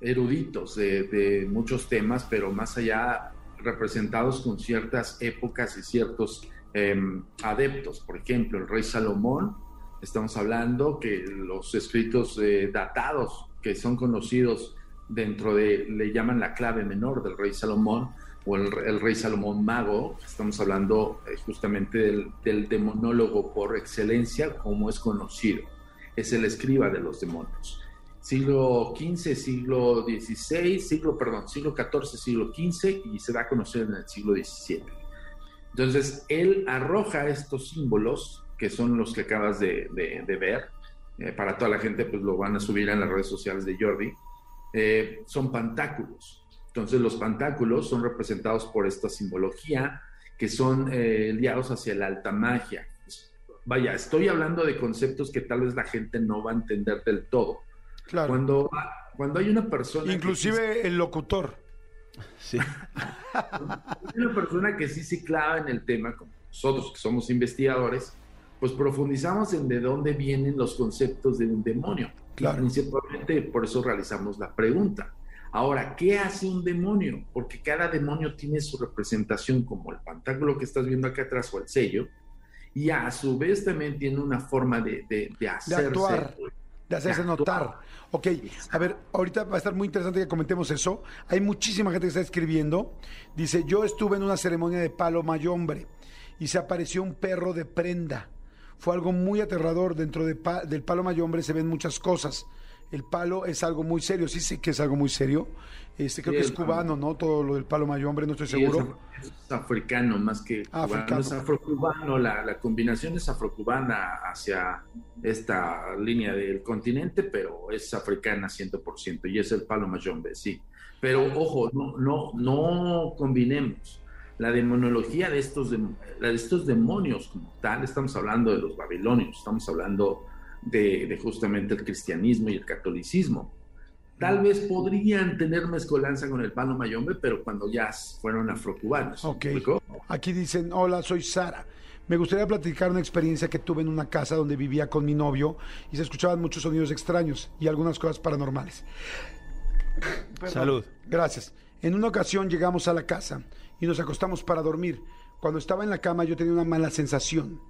eruditos de, de, muchos temas, pero más allá representados con ciertas épocas y ciertos eh, adeptos. Por ejemplo, el rey Salomón, estamos hablando que los escritos eh, datados que son conocidos dentro de, le llaman la clave menor del rey Salomón o el, rey Salomón mago, estamos hablando eh, justamente del demonólogo por excelencia, como es conocido. Es el escriba de los demonios siglo XV, siglo XVI, siglo, perdón, siglo XIV, siglo XV y se da a conocer en el siglo XVII. Entonces, él arroja estos símbolos, que son los que acabas de, ver, eh, para toda la gente, pues lo van a subir en las redes sociales de Jordi, eh, son pantáculos. Entonces, los pantáculos son representados por esta simbología, que son eh, liados hacia la alta magia. Vaya, estoy hablando de conceptos que tal vez la gente no va a entender del todo Claro. Cuando, cuando hay una persona... Inclusive sí, el locutor. Sí. hay una persona que sí se clava en el tema, como nosotros que somos investigadores, pues profundizamos en de dónde vienen los conceptos de un demonio. Claro. Principalmente por eso realizamos la pregunta. Ahora, ¿qué hace un demonio? Porque cada demonio tiene su representación, como el pantáculo que estás viendo acá atrás o el sello, y a su vez también tiene una forma de, de, de hacerse. De actuar de hacerse notar. Ok, a ver, ahorita va a estar muy interesante que comentemos eso. Hay muchísima gente que está escribiendo. Dice, yo estuve en una ceremonia de palo mayombre y se apareció un perro de prenda. Fue algo muy aterrador. Dentro de pa del palo mayombre se ven muchas cosas. El palo es algo muy serio, sí sé que es algo muy serio. Este, creo sí, que es cubano, ¿no? Todo lo del palo mayombre, no estoy seguro. Sí, es, africano más que ah, africano. Es afrocubano, la, la combinación es afrocubana hacia esta línea del continente, pero es africana 100% y es el palo mayombe, sí. Pero ojo, no, no, no combinemos la demonología de estos, de, de estos demonios como tal, estamos hablando de los babilonios, estamos hablando de, de justamente el cristianismo y el catolicismo. Tal vez podrían tener mezcolanza con el palo mayombe, pero cuando ya fueron afrocubanos. Ok. Aquí dicen, hola, soy Sara. Me gustaría platicar una experiencia que tuve en una casa donde vivía con mi novio y se escuchaban muchos sonidos extraños y algunas cosas paranormales. Perdón. Salud. Gracias. En una ocasión llegamos a la casa y nos acostamos para dormir. Cuando estaba en la cama yo tenía una mala sensación.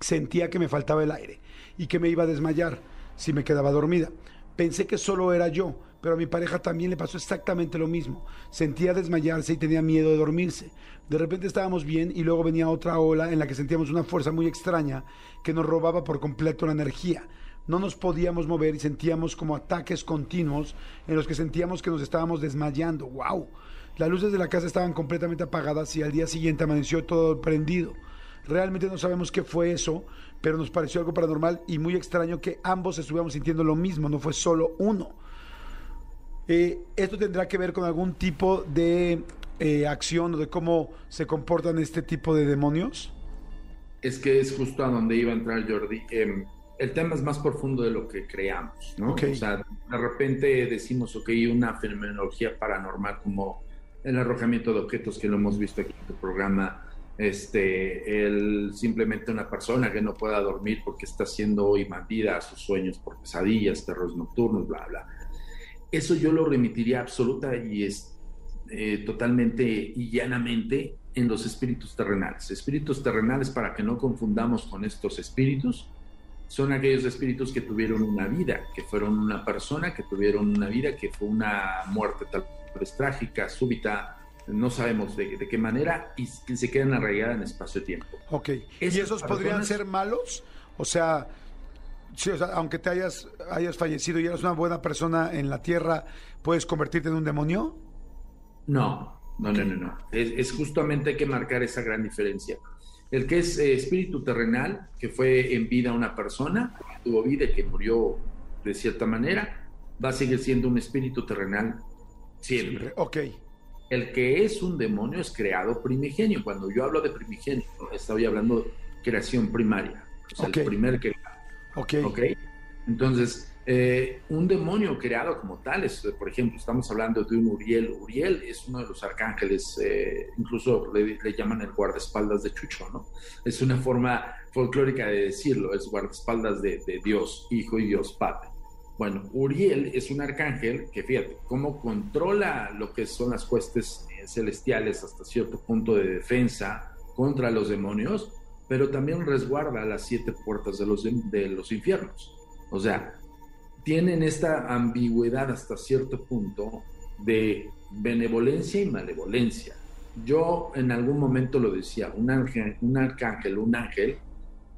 Sentía que me faltaba el aire y que me iba a desmayar si me quedaba dormida. Pensé que solo era yo, pero a mi pareja también le pasó exactamente lo mismo. Sentía desmayarse y tenía miedo de dormirse. De repente estábamos bien y luego venía otra ola en la que sentíamos una fuerza muy extraña que nos robaba por completo la energía. No nos podíamos mover y sentíamos como ataques continuos en los que sentíamos que nos estábamos desmayando. ¡Wow! Las luces de la casa estaban completamente apagadas y al día siguiente amaneció todo prendido. Realmente no sabemos qué fue eso, pero nos pareció algo paranormal y muy extraño que ambos estuviéramos sintiendo lo mismo, no fue solo uno. Eh, ¿Esto tendrá que ver con algún tipo de eh, acción o de cómo se comportan este tipo de demonios? Es que es justo a donde iba a entrar Jordi. Eh, el tema es más profundo de lo que creamos, ¿no? Okay. O sea, de repente decimos, ok, una fenomenología paranormal como el arrojamiento de objetos que lo hemos visto aquí en tu programa, este, el, simplemente una persona que no pueda dormir porque está siendo invadida a sus sueños por pesadillas, terrores nocturnos, bla, bla. Eso yo lo remitiría absoluta y es eh, totalmente y llanamente en los espíritus terrenales. Espíritus terrenales, para que no confundamos con estos espíritus, son aquellos espíritus que tuvieron una vida, que fueron una persona, que tuvieron una vida, que fue una muerte tal vez trágica, súbita, no sabemos de, de qué manera y que se quedan arraigadas en espacio-tiempo. Ok. ¿Y esos podrían ser malos? O sea, sí, o sea, aunque te hayas, hayas fallecido y eres una buena persona en la Tierra, ¿puedes convertirte en un demonio? No, no, no, no, no. Es, es justamente hay que marcar esa gran diferencia. El que es eh, espíritu terrenal, que fue en vida una persona, que tuvo vida y que murió de cierta manera, va a seguir siendo un espíritu terrenal siempre. Ok. El que es un demonio es creado primigenio. Cuando yo hablo de primigenio, estoy hablando de creación primaria. O sea, Ok. el primer que Ok. ¿Ok? Entonces, eh, un demonio creado como tal, es, por ejemplo, estamos hablando de un Uriel. Uriel es uno de los arcángeles, eh, incluso le, le llaman el guardaespaldas de Chucho, ¿no? Es una forma folclórica de decirlo, es guardaespaldas de, de Dios, Hijo y Dios Padre. Bueno, Uriel es un arcángel que, fíjate, cómo controla lo que son las huestes eh, celestiales hasta cierto punto de defensa contra los demonios, pero también resguarda las siete puertas de los, de los infiernos. O sea, tienen esta ambigüedad hasta cierto punto de benevolencia y malevolencia. Yo en algún momento lo decía, un, ángel, un arcángel, un ángel,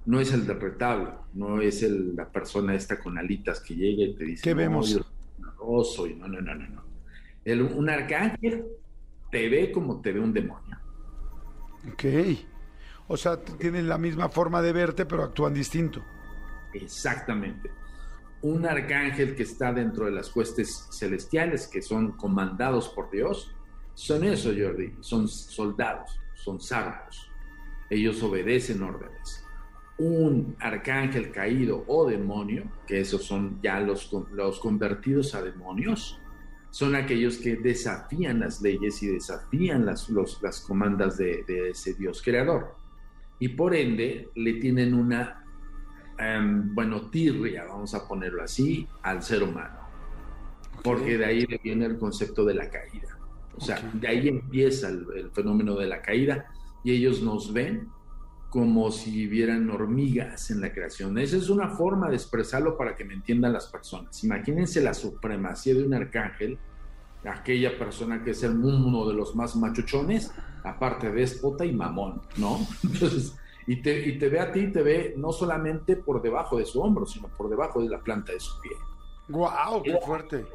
no es el del retablo, no es el- la persona esta con alitas que llega y te dice, ¿Qué "No, vemos? yo soy un oso", y no, no, no, no, no. El- un arcángel te ve como te ve un demonio. Ok. O sea, tienen la misma forma de verte, pero actúan distinto. Exactamente. Un arcángel que está dentro de las huestes celestiales, que son comandados por Dios, son eso, Jordi, son soldados, son sardos. Ellos obedecen órdenes. Un arcángel caído o demonio, que esos son ya los, los convertidos a demonios, son aquellos que desafían las leyes y desafían las, los- las comandas de, de ese Dios creador. Y por ende le tienen una em, bueno, tirria, vamos a ponerlo así, al ser humano. Porque de ahí viene el concepto de la caída. O sea, de ahí empieza el, el fenómeno de la caída y ellos nos ven como si vieran hormigas en la creación. Esa es una forma de expresarlo para que me entiendan las personas. Imagínense la supremacía de un arcángel, aquella persona que es el uno de los más machuchones, aparte déspota y mamón, ¿no? Entonces, y te, y te ve a ti, te ve no solamente por debajo de su hombro, sino por debajo de la planta de su pie. ¡Guau! ¡Qué fuerte!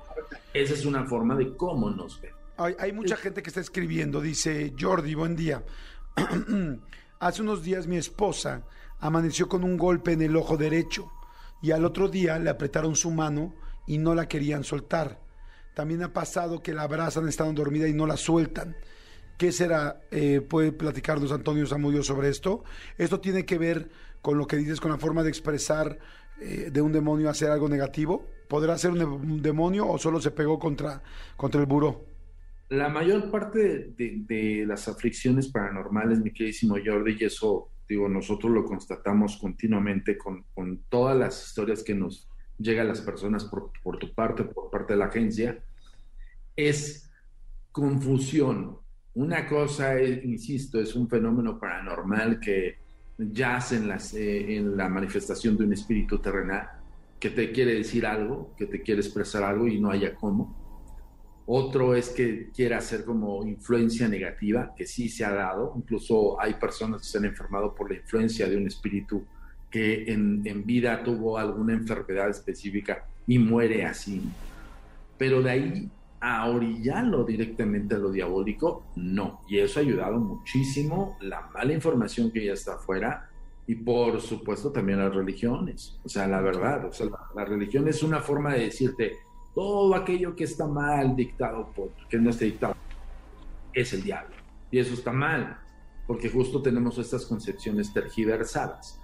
Esa es una forma de cómo nos ven. Hay, hay mucha gente que está escribiendo, dice Jordi, buen día. Hace unos días mi esposa amaneció con un golpe en el ojo derecho y al otro día le apretaron su mano y no la querían soltar. También ha pasado que la abrazan estando dormida y no la sueltan. ¿Qué será? Eh, ¿Puede platicarnos Antonio Zamudio sobre esto? Esto tiene que ver con lo que dices, con la forma de expresar eh, de un demonio hacer algo negativo. ¿Podrá ser un, de- un demonio o solo se pegó contra, contra el buró? La mayor parte de, las aflicciones paranormales, mi queridísimo Jordi, y eso, digo, nosotros lo constatamos continuamente con, todas las historias que nos llegan las personas por, tu parte, por parte de la agencia, es confusión. Una cosa, insisto, es un fenómeno paranormal que yace en, eh, en la manifestación de un espíritu terrenal que te quiere decir algo, que te quiere expresar algo y no haya cómo. Otro es que quiera hacer como influencia negativa, que sí se ha dado. Incluso hay personas que se han enfermado por la influencia de un espíritu que en, en vida tuvo alguna enfermedad específica y muere así. Pero de ahí a orillarlo directamente a lo diabólico, no. Y eso ha ayudado muchísimo la mala información que ya está afuera y por supuesto también las religiones. O sea, la verdad, o sea, la, la religión es una forma de decirte todo aquello que está mal dictado por, que no esté dictado, es el diablo. Y eso está mal, porque justo tenemos estas concepciones tergiversadas.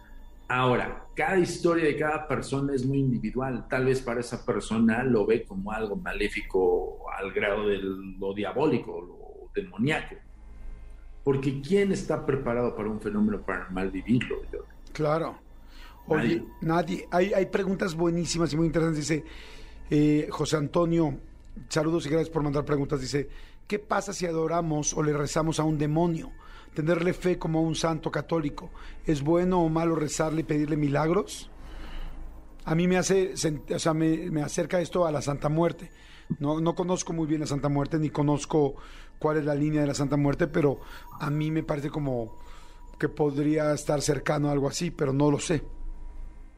Ahora, cada historia de cada persona es muy individual. Tal vez para esa persona lo ve como algo maléfico al grado de lo diabólico, lo demoníaco. Porque ¿quién está preparado para un fenómeno paranormal vivirlo? Claro. Oye, Nadie. nadie. Hay, hay preguntas buenísimas y muy interesantes. Dice eh, José Antonio, saludos y gracias por mandar preguntas. Dice, ¿qué pasa si adoramos o le rezamos a un demonio? Tenerle fe como a un santo católico. ¿Es bueno o malo rezarle y pedirle milagros? A mí me hace, o sea, me, me acerca esto a la Santa Muerte. No, no conozco muy bien la Santa Muerte, ni conozco cuál es la línea de la Santa Muerte, pero a mí me parece como que podría estar cercano a algo así, pero no lo sé.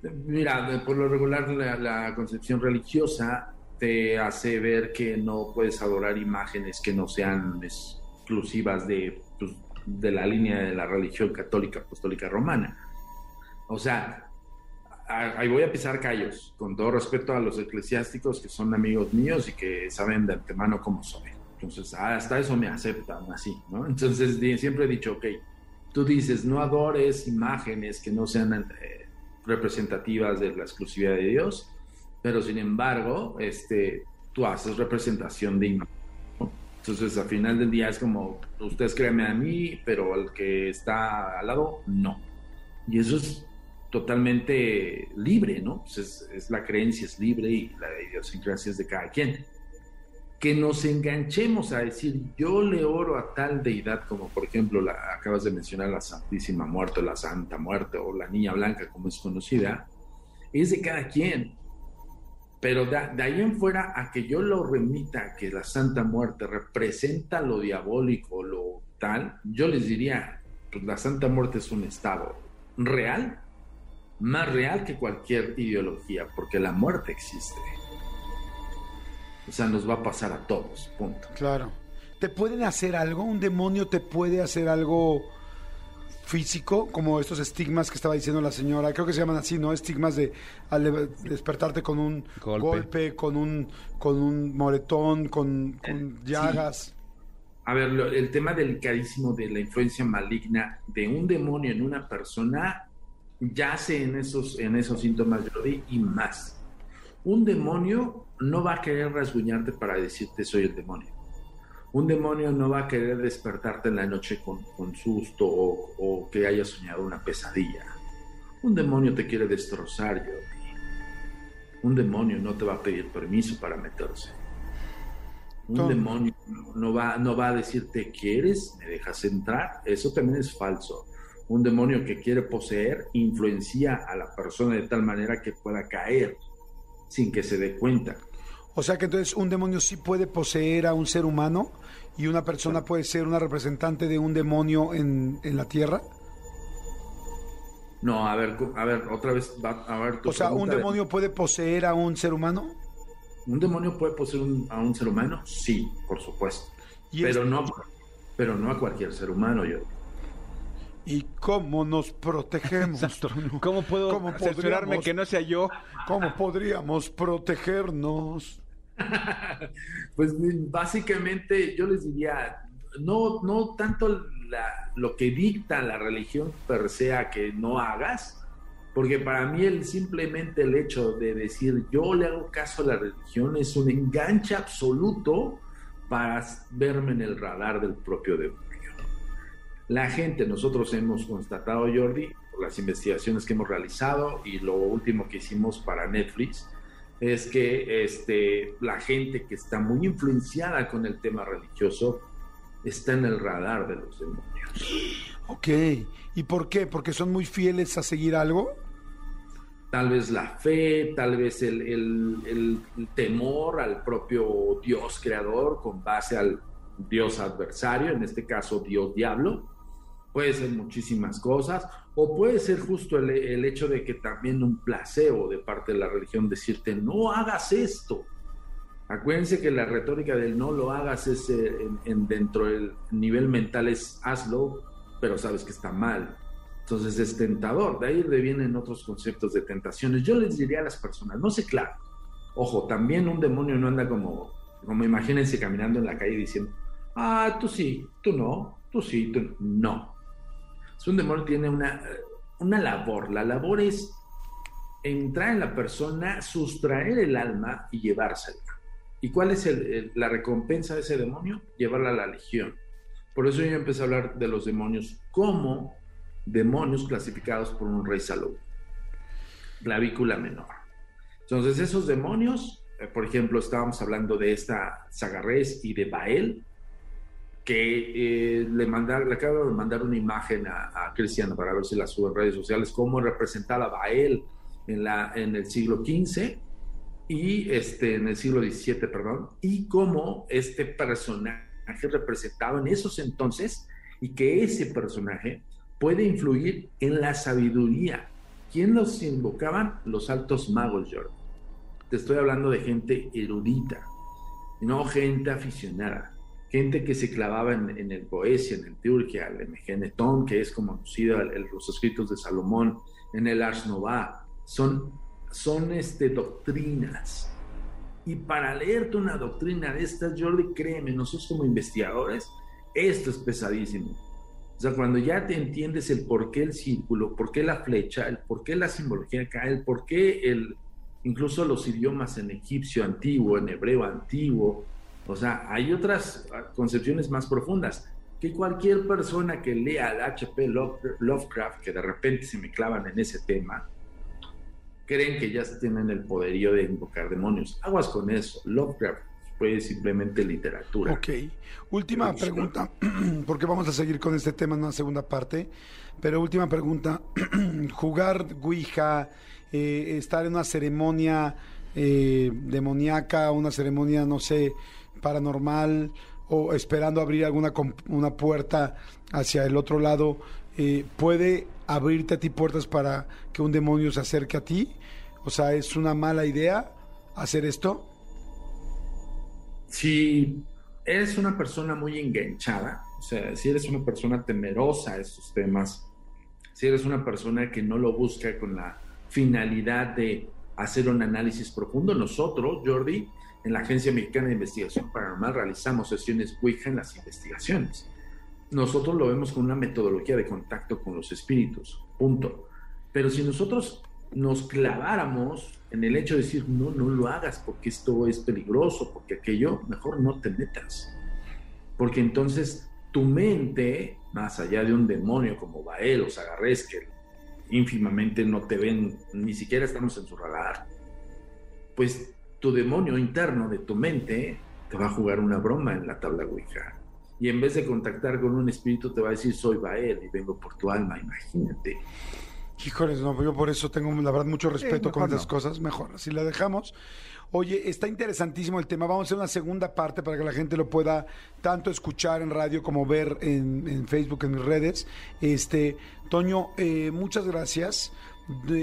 Mira, por lo regular la, concepción religiosa te hace ver que no puedes adorar imágenes que no sean exclusivas de, pues, de la línea de la religión católica apostólica romana. O sea, ahí voy a pisar callos, con todo respeto a los eclesiásticos que son amigos míos y que saben de antemano cómo soy. Entonces, hasta eso me aceptan así, ¿no? Entonces, siempre he dicho, ok, tú dices, no adores imágenes que no sean eh, representativas de la exclusividad de Dios, pero sin embargo, este, tú haces representación de imágenes. Entonces, al final del día es como, ustedes créanme a mí, pero al que está al lado, no. Y eso es totalmente libre, ¿no? Pues es, es, la creencia es libre y la idiosincrasia es de cada quien. Que nos enganchemos a decir, yo le oro a tal deidad, como por ejemplo la, acabas de mencionar la Santísima Muerte, la Santa Muerte o la Niña Blanca, como es conocida, es de cada quien. Pero de, de ahí en fuera a que yo lo remita que la Santa Muerte representa lo diabólico, lo tal, yo les diría, pues la Santa Muerte es un estado real más real que cualquier ideología, porque la muerte existe. O sea, nos va a pasar a todos, punto. Claro. ¿Te pueden hacer algo? ¿Un demonio te puede hacer algo físico? Como estos estigmas que estaba diciendo la señora, creo que se llaman así, ¿no? Estigmas de al despertarte con un golpe, golpe con, un, con un moretón, con, con llagas. Sí. A ver, lo, el tema delicadísimo de la influencia maligna de un demonio en una persona yace en esos, en esos síntomas, Jordi, y más. Un demonio no va a querer rasguñarte para decirte soy el demonio. Un demonio no va a querer despertarte en la noche con, con susto o, o, que hayas soñado una pesadilla. Un demonio te quiere destrozar. Un demonio no te va a pedir permiso para meterse. Un Tom. demonio no va, no va a decirte, ¿quieres? ¿Me dejas entrar? Eso también es falso un demonio que quiere poseer influencia a la persona de tal manera que pueda caer sin que se dé cuenta. O sea que entonces un demonio sí puede poseer a un ser humano y una persona puede ser una representante de un demonio en, en la tierra. No, a ver, a ver, otra vez va a ver. O sea, ¿un demonio de... puede poseer a un ser humano? ¿Un demonio puede poseer un, a un ser humano? Sí, por supuesto. Pero, no, pero no a cualquier ser humano, yo y cómo nos protegemos. Exacto. ¿Cómo puedo ¿Cómo asegurarme que no sea yo? ¿Cómo podríamos protegernos? pues básicamente yo les diría, no, no tanto la, lo que dicta la religión per se a que no hagas, porque para mí el, simplemente el hecho de decir yo le hago caso a la religión es un enganche absoluto para verme en el radar del propio demonio. La gente, nosotros hemos constatado, Jordi, por las investigaciones que hemos realizado y lo último que hicimos para Netflix, es que este, la gente que está muy influenciada con el tema religioso está en el radar de los demonios. Ok, ¿y por qué? ¿Porque son muy fieles a seguir algo? Tal vez la fe, tal vez el, el, el temor al propio Dios creador con base al Dios adversario, en este caso Dios diablo puede ser muchísimas cosas, o puede ser justo el, hecho de que también un placebo de parte de la religión decirte, no hagas esto. Acuérdense que la retórica del no lo hagas es eh, en, dentro del nivel mental es hazlo, pero sabes que está mal. Entonces es tentador, de ahí vienen otros conceptos de tentaciones. Yo les diría a las personas, no sé, claro, ojo, también un demonio no anda como, como imagínense caminando en la calle diciendo, ah, tú sí, tú no, tú sí, tú no. Es un demonio tiene una, una labor. La labor es entrar en la persona, sustraer el alma y llevársela. ¿Y cuál es la recompensa de ese demonio? Llevarla a la legión. Por eso yo empecé a hablar de los demonios como demonios clasificados por un rey Salud. Clavícula menor. Entonces esos demonios, eh, por ejemplo, estábamos hablando de esta Sagarres y de Bael, que eh, le, mandar, le acabo de mandar una imagen a, Cristiano para ver si la sube en redes sociales, cómo representaba a él en, la, en el siglo XV. y este, en el siglo XVII, perdón, y cómo este personaje representado en esos entonces y que ese personaje puede influir en la sabiduría. ¿Quién los invocaban? Los altos magos, Jordan. Te estoy hablando de gente erudita, no gente aficionada, gente que se clavaba en, el Poesia, en el Teurgia, el Megenetón, que es como conocido en los escritos de Salomón, en el Ars Nova. Son, son este, doctrinas. Y para leerte una doctrina de estas, Jordi, créeme, nosotros como investigadores, esto es pesadísimo. O sea, cuando ya te entiendes el por qué el círculo, por qué la flecha, el por qué la simbología cae, el por qué el, incluso los idiomas en egipcio antiguo, en hebreo antiguo, o sea, hay otras concepciones más profundas que cualquier persona que lea al HP Lovecraft, que de repente se me clavan en ese tema, creen que ya tienen el poderío de invocar demonios. Aguas con eso. Lovecraft fue simplemente literatura. Ok. Última pregunta, porque vamos a seguir con este tema en una segunda parte. Pero última pregunta. Jugar Ouija, eh, estar en una ceremonia eh, demoníaca, una ceremonia, no sé, paranormal, o esperando abrir alguna una puerta hacia el otro lado, eh, puede abrirte a ti puertas para que un demonio se acerque a ti? O sea, ¿es una mala idea hacer esto? Si eres una persona muy enganchada, o sea, si eres una persona temerosa a estos temas, si eres una persona que no lo busca con la finalidad de hacer un análisis profundo, nosotros, Jordi, en la Agencia Mexicana de Investigación Paranormal realizamos sesiones Ouija en las investigaciones. Nosotros lo vemos con una metodología de contacto con los espíritus, punto. Pero si nosotros nos claváramos en el hecho de decir, no, no lo hagas porque esto es peligroso, porque aquello, mejor no te metas. Porque entonces tu mente, más allá de un demonio como Bael o Sagarres, que ínfimamente no te ven, ni siquiera estamos en su radar, pues tu demonio interno de tu mente te va a jugar una broma en la tabla Ouija. Y en vez de contactar con un espíritu, te va a decir, soy Bael y vengo por tu alma, imagínate. Híjoles, no, yo por eso tengo la verdad mucho respeto con estas cosas. Mejor, así la dejamos. Oye, está interesantísimo el tema. Vamos a hacer una segunda parte para que la gente lo pueda tanto escuchar en radio como ver en, Facebook, en mis redes. Este, Toño, eh, muchas gracias.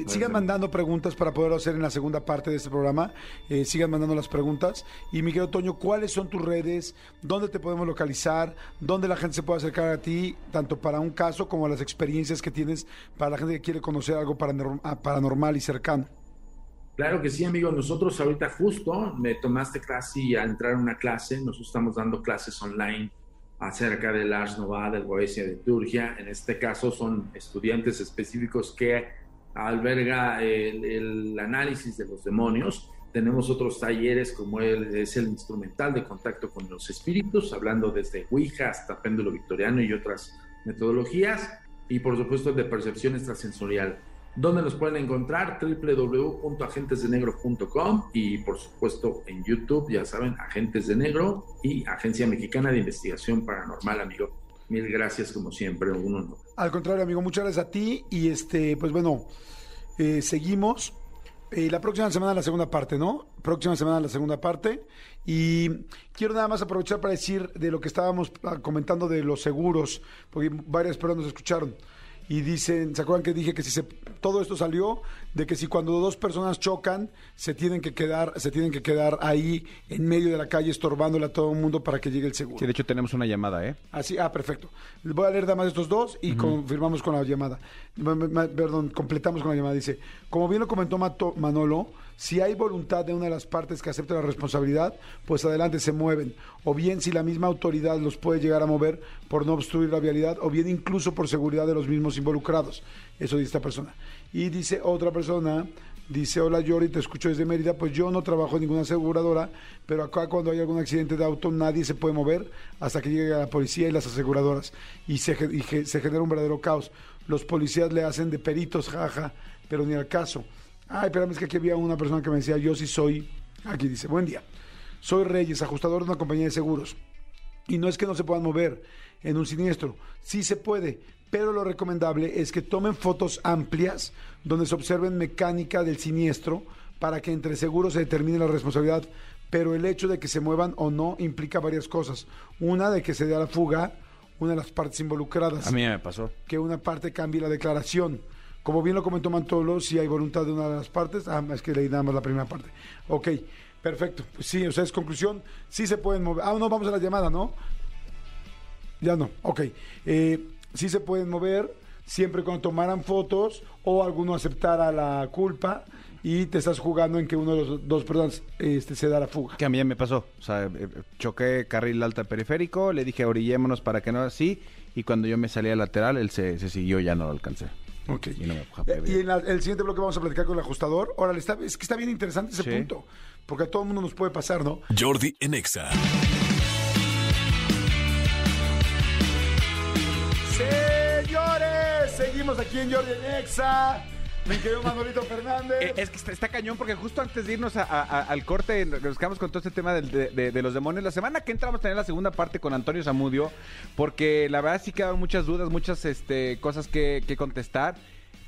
Sigan mandando preguntas para poder hacer en la segunda parte de este programa. Eh, sigan mandando las preguntas. Y Miguel Toño, ¿cuáles son tus redes? ¿Dónde te podemos localizar? ¿Dónde la gente se puede acercar a ti? Tanto para un caso como las experiencias que tienes para la gente que quiere conocer algo paranormal y cercano. Claro que sí, amigo. Nosotros ahorita justo me tomaste casi a entrar a una clase. Nosotros estamos dando clases online acerca del Ars Nova, del Boesia de Turgia. En este caso son estudiantes específicos que alberga el, análisis de los demonios. Tenemos otros talleres como el, es el instrumental de contacto con los espíritus, hablando desde Ouija hasta péndulo victoriano y otras metodologías. Y por supuesto el de percepción extrasensorial ¿Dónde nos pueden encontrar? www.agentesdenegro.com y por supuesto en YouTube, ya saben, Agentes de Negro y Agencia Mexicana de Investigación Paranormal, amigo. Mil gracias como siempre, un Al contrario, amigo, muchas gracias a ti y este, pues bueno, eh, seguimos. Eh, la próxima semana la segunda parte, ¿no? Próxima semana la segunda parte. Y quiero nada más aprovechar para decir de lo que estábamos ah, comentando de los seguros, porque varias personas nos escucharon y dicen, ¿se acuerdan que dije que si se, todo esto salió de que si cuando dos personas chocan se tienen que quedar, se tienen que quedar ahí en medio de la calle estorbándole a todo el mundo para que llegue el seguro? Sí, de hecho tenemos una llamada, ¿eh? Así, ah, perfecto. Voy a leer nada más estos dos y confirmamos con la llamada. Perdón, completamos con la llamada. Dice, como bien lo comentó Manolo, si hay voluntad de una de las partes que acepte la responsabilidad, pues adelante se mueven. O bien si la misma autoridad los puede llegar a mover por no obstruir la vialidad, o bien incluso por seguridad de los mismos involucrados. Eso dice esta persona. Y dice otra persona, dice, hola Yori, te escucho desde Mérida, pues yo no trabajo en ninguna aseguradora, pero acá cuando hay algún accidente de auto nadie se puede mover hasta que llegue la policía y las aseguradoras. Y se, genera un verdadero caos. Los policías le hacen de peritos, jaja, pero ni al caso. Ay, espérame, es que aquí había una persona que me decía, yo sí soy, aquí dice, buen día, soy Reyes, ajustador de una compañía de seguros. Y no es que no se puedan mover en un siniestro, sí se puede, pero lo recomendable es que tomen fotos amplias donde se observen mecánica del siniestro para que entre seguros se determine la responsabilidad, pero el hecho de que se muevan o no implica varias cosas. Una, de que se dé a la fuga una de las partes involucradas A mí me pasó. que una parte cambie la declaración. Como bien lo comentó Mantolo, si hay voluntad de una de las partes, ah, es que leí nada más la primera parte. Ok, perfecto. Pues sí, o sea, es conclusión, sí se pueden mover. Ah, no, vamos a la llamada, ¿no? Ya no, ok. Eh, sí se pueden mover siempre cuando tomaran fotos o alguno aceptara la culpa y te estás jugando en que uno de los dos personas este, se da la fuga. Que a mí me pasó. O sea, eh, choqué carril alta periférico, le dije orillémonos para que no así. Y cuando yo me salí al lateral, él se, se siguió, ya no lo alcancé. Ok. Y no me Eh. Y en la- el siguiente bloque vamos a platicar con el ajustador. Órale, está, es que está bien interesante ese Sí. punto, porque a todo el mundo nos puede pasar, ¿no? Jordi en seguimos aquí en Jordi Nexa. Mi querido Manolito Fernández. Eh, es que está, está cañón porque justo antes de irnos a- a- a- al corte nos quedamos con todo este tema del- de, de- de los demonios. La semana que entra vamos a tener la segunda parte con Antonio Zamudio porque la verdad sí quedaron muchas dudas, muchas este, cosas que, que contestar.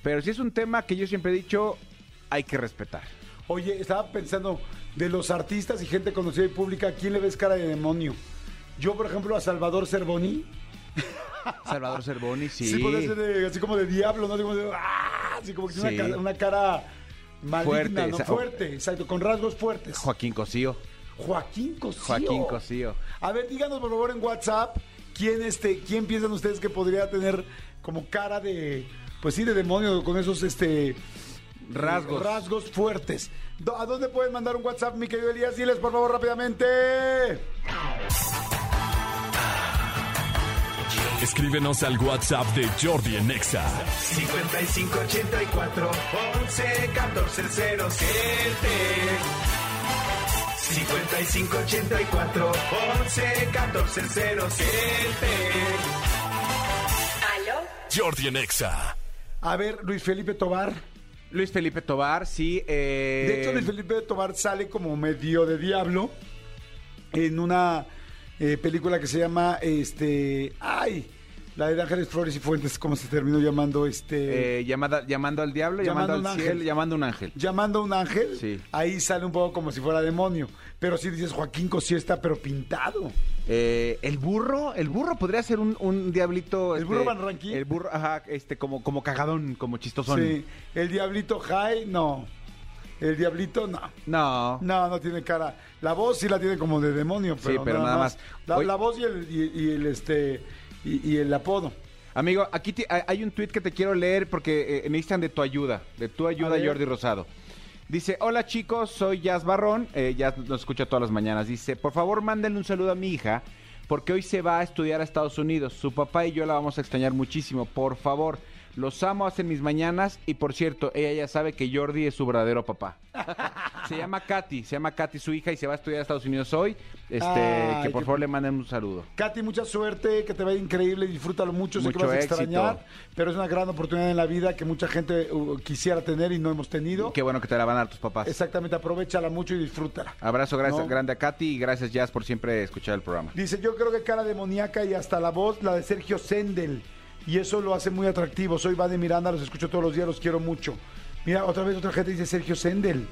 Pero sí es un tema que yo siempre he dicho hay que respetar. Oye, estaba pensando de los artistas y gente conocida y pública, ¿a quién le ves cara de demonio? Yo, por ejemplo, a Salvador Cervoni. Salvador Cervoni, sí. Sí, puede ser de- así como de diablo, ¿no? Así como de, ¡ah! Así como que tiene Sí. una, cara, una cara maligna, Fuerte, ¿no? Fuerte, exacto, con rasgos fuertes. Joaquín Cosío. Joaquín Cosío. Joaquín Cosío. A ver, díganos por favor en WhatsApp quién este, quién piensan ustedes que podría tener como cara de, pues sí, de demonio con esos este Rasgos. rasgos fuertes. ¿A dónde pueden mandar un WhatsApp, mi querido Elías? Diles por favor rápidamente. Escríbenos al WhatsApp de Jordi en Exa. 5584 11 14 0 5584 11 14 0 ¿Aló? Jordi en Exa. A ver, Luis Felipe Tobar. Luis Felipe Tobar, sí. eh, De hecho, Luis Felipe Tobar sale como medio de diablo en una eh, película que se llama este. ¡Ay! La de Ángeles Flores y Fuentes, ¿cómo se terminó llamando? Este. eh, llamada, llamando al diablo, Llamando al ángel. cielo, llamando a un ángel. llamando a un ángel, Sí. ahí sale un poco como si fuera demonio. Pero si dices Joaquín Cosío está pero pintado. Eh, el burro, el burro podría ser un, un diablito. ¿El este, burro Van Rankin? El burro, ajá, este, como, como cagadón, como chistosón. Sí. El Diablito High, no. El Diablito, no. No. No, no tiene cara. La voz sí la tiene como de demonio, pero, pero nada más. La, voz y el, y, y el este y, y el apodo. Amigo, aquí ti- hay- un tweet que te quiero leer porque eh, necesitan de tu ayuda, de tu ayuda. Jordi Rosado. Dice, hola chicos, soy Jazz Barrón, eh, Jazz nos escucha todas las mañanas. Dice, por favor mándenle un saludo a mi hija porque hoy se va a estudiar a Estados Unidos. Su papá y yo la vamos a extrañar muchísimo. Por favor, los amo, hacen mis mañanas. Y por cierto, ella ya sabe que Jordi es su verdadero papá. se llama Katy, se llama Katy su hija y se va a estudiar a Estados Unidos hoy. Este, Ay, que por favor le manden un saludo. Katy, mucha suerte, que te vaya increíble, disfrútalo mucho, sé que Mucho vas a éxito. extrañar, pero es una gran oportunidad en la vida que mucha gente uh, quisiera tener y no hemos tenido. Qué bueno que te la van a dar tus papás. Exactamente, aprovechala mucho y disfrútala. Abrazo gracias, No. grande a Katy y gracias Jazz por siempre escuchar el programa. Dice, yo creo que cara demoníaca y hasta la voz, la de Sergio Sendel. Y eso lo hace muy atractivo. Soy Va de Miranda, los escucho todos los días, los quiero mucho. Mira, otra vez otra gente dice Sergio Sendel.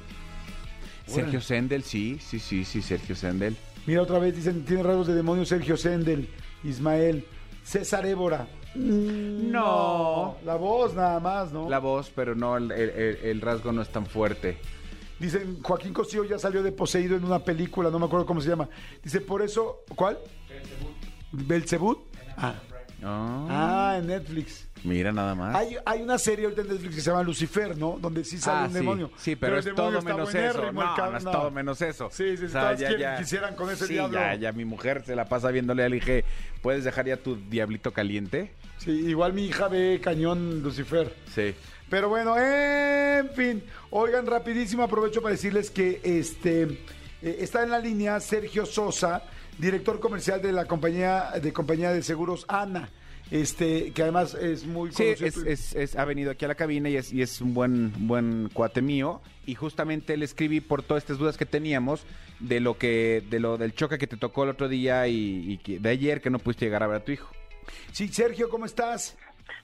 Sergio Sendel, sí, sí, sí, sí, Sergio Sendel. Mira, otra vez dicen, tiene rasgos de demonio Sergio Sendel, Ismael, César Évora. Mm, No. La voz nada más, ¿no? La voz, pero no, el, el- el rasgo no es tan fuerte. Dicen, Joaquín Cosío ya salió de poseído en una película, no me acuerdo cómo se llama. Dice, por eso, ¿cuál? Belzebut. Ah. Ah, ah, en Netflix. mira nada más. Hay, hay una serie ahorita en Netflix que se llama Lucifer, ¿no? Donde sí sale Ah, un sí, demonio. Sí, pero, es todo menos eso. No, es todo menos eso. Sí, sí, sí, todas quieren- quisieran con ese sí, diablo. ya, ya mi mujer se la pasa viéndole, le dije, ¿puedes dejar ya tu diablito caliente? Sí, igual mi hija ve cañón Lucifer. Sí. Pero bueno, en fin. Oigan, rapidísimo, aprovecho para decirles que este eh, está en la línea Sergio Sosa, director comercial de la compañía de compañía de seguros ANA. Este, que además es muy Sí, conocido. es, es- es- ha venido aquí a la cabina y es, y es un buen, buen cuate mío. Y justamente le escribí por todas estas dudas que teníamos de lo que, de lo del choque que te tocó el otro día y, y que- de ayer que no pudiste llegar a ver a tu hijo. Sí, Sergio, ¿cómo estás?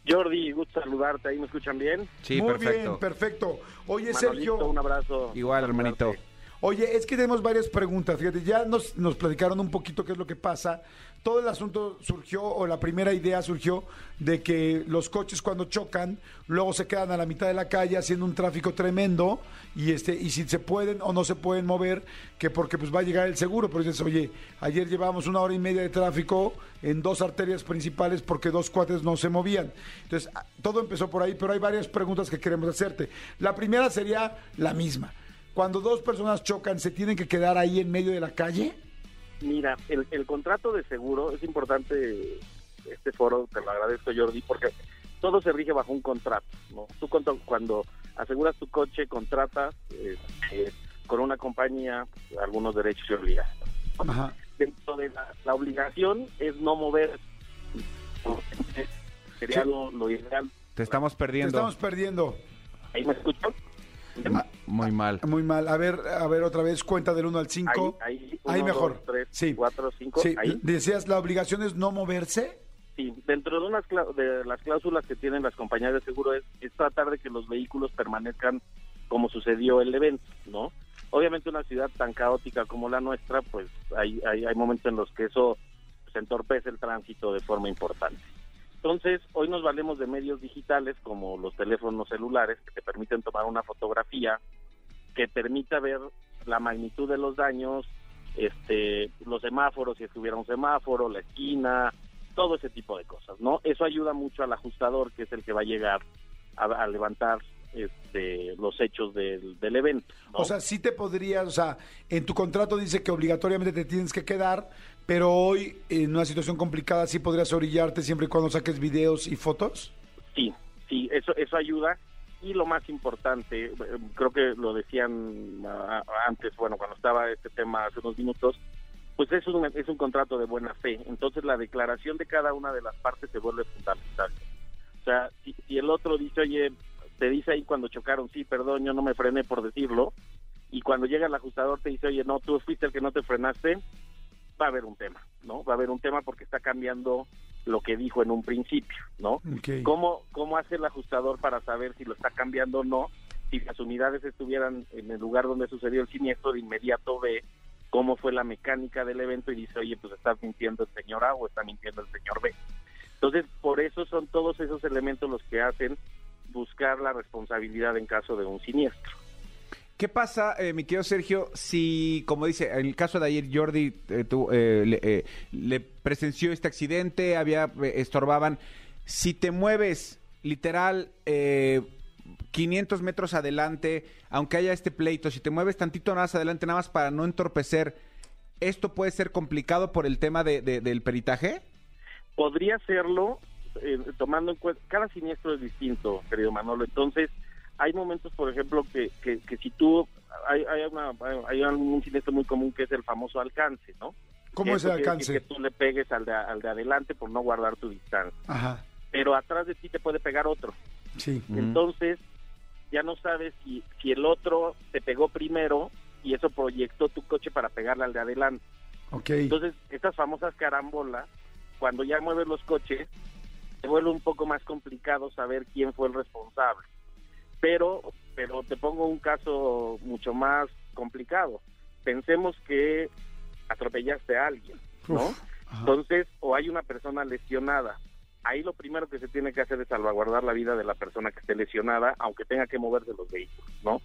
Jordi, gusto saludarte. ¿Ahí me escuchan bien? Sí, Muy perfecto. bien, perfecto. Oye, Manolito, Sergio. un abrazo. Igual, hermanito. Oye, es que tenemos varias preguntas. Fíjate, ya nos, nos platicaron un poquito qué es lo que pasa. Todo el asunto surgió, o la primera idea surgió, de que los coches cuando chocan, luego se quedan a la mitad de la calle haciendo un tráfico tremendo, y este, y si se pueden o no se pueden mover, que porque pues va a llegar el seguro. Pero dices, oye, ayer llevábamos una hora y media de tráfico en dos arterias principales porque dos cuates no se movían. Entonces, todo empezó por ahí, pero hay varias preguntas que queremos hacerte. La primera sería la misma. Cuando dos personas chocan, ¿se tienen que quedar ahí en medio de la calle? Mira, el, el contrato de seguro es importante. Este foro, te lo agradezco, Jordi, porque todo se rige bajo un contrato. ¿no? Tú cuando, cuando aseguras tu coche, contratas este, con una compañía algunos derechos y obligaciones. Ajá. Dentro de la, la obligación es no mover. Sería Sí. lo, lo ideal. Te estamos Te perdiendo. estamos perdiendo. ¿Ahí me escuchan? Ah, Muy mal. Muy mal. A ver, a ver otra vez, cuenta del 1 al 5. Ahí, ahí, Ahí uno, mejor. dos, tres, sí. cuatro, cinco, Sí, ahí. decías, la obligación es no moverse. Sí, dentro de unas de las cláusulas que tienen las compañías de seguro es, es tratar de que los vehículos permanezcan como sucedió el evento, ¿no? Obviamente una ciudad tan caótica como la nuestra, pues hay, hay, hay momentos en los que eso pues, entorpece el tránsito de forma importante. Entonces, hoy nos valemos de medios digitales como los teléfonos celulares que te permiten tomar una fotografía que permita ver la magnitud de los daños, este, los semáforos, si estuviera un semáforo, la esquina, todo ese tipo de cosas, ¿no? Eso ayuda mucho al ajustador, que es el que va a llegar a, levantar este, los hechos del, del evento. O sea, sí te podrías, o sea, en tu contrato dice que obligatoriamente te tienes que quedar, pero hoy en una situación complicada sí podrías orillarte siempre y cuando saques videos y fotos. Sí, sí, eso, eso ayuda. Y lo más importante, eh, creo que lo decían ah, antes, bueno, cuando estaba este tema hace unos minutos, pues es un, es un contrato de buena fe. Entonces la declaración de cada una de las partes se vuelve fundamental. O sea, si, si el otro dice, oye, te dice ahí cuando chocaron, sí, perdón, yo no me frené por decirlo, y cuando llega el ajustador te dice, oye, no, tú fuiste el que no te frenaste, va a haber un tema, ¿no? Va a haber un tema porque está cambiando lo que dijo en un principio, ¿no? ¿Cómo, ¿Cómo hace el ajustador para saber si lo está cambiando o no? Si las unidades estuvieran en el lugar donde sucedió el siniestro, de inmediato ve cómo fue la mecánica del evento y dice, oye, pues está mintiendo el señor A o está mintiendo el señor B. Entonces, por eso son todos esos elementos los que hacen buscar la responsabilidad en caso de un siniestro. ¿Qué pasa, eh, mi querido Sergio, si, como dice, en el caso de ayer Jordi eh, tu- eh, le, eh, le presenció este accidente, había eh, estorbaban, si te mueves literal eh, 500 metros adelante, aunque haya este pleito, si te mueves tantito más adelante, nada más para no entorpecer, ¿esto puede ser complicado por el tema de- de- del peritaje? podría serlo eh, tomando en cuenta, cada siniestro es distinto, querido Manolo, entonces hay momentos, por ejemplo, que, que, que si tú, hay, hay, una, hay un siniestro muy común que es el famoso alcance, ¿no? ¿Cómo es Eso el quiere decir alcance? Que tú le pegues al de, al de adelante por no guardar tu distancia, Ajá, pero atrás de ti te puede pegar otro, sí. entonces ya no sabes si, si el otro te pegó primero y eso proyectó tu coche para pegarle al de adelante. Ok. Entonces, estas famosas carambolas, cuando ya mueves los coches, se vuelve un poco más complicado saber quién fue el responsable. Pero, pero te pongo un caso mucho más complicado. Pensemos que atropellaste a alguien, ¿no? Uf. Entonces, o hay una persona lesionada. Ahí lo primero que se tiene que hacer es salvaguardar la vida de la persona que esté lesionada, aunque tenga que moverse los vehículos, ¿no?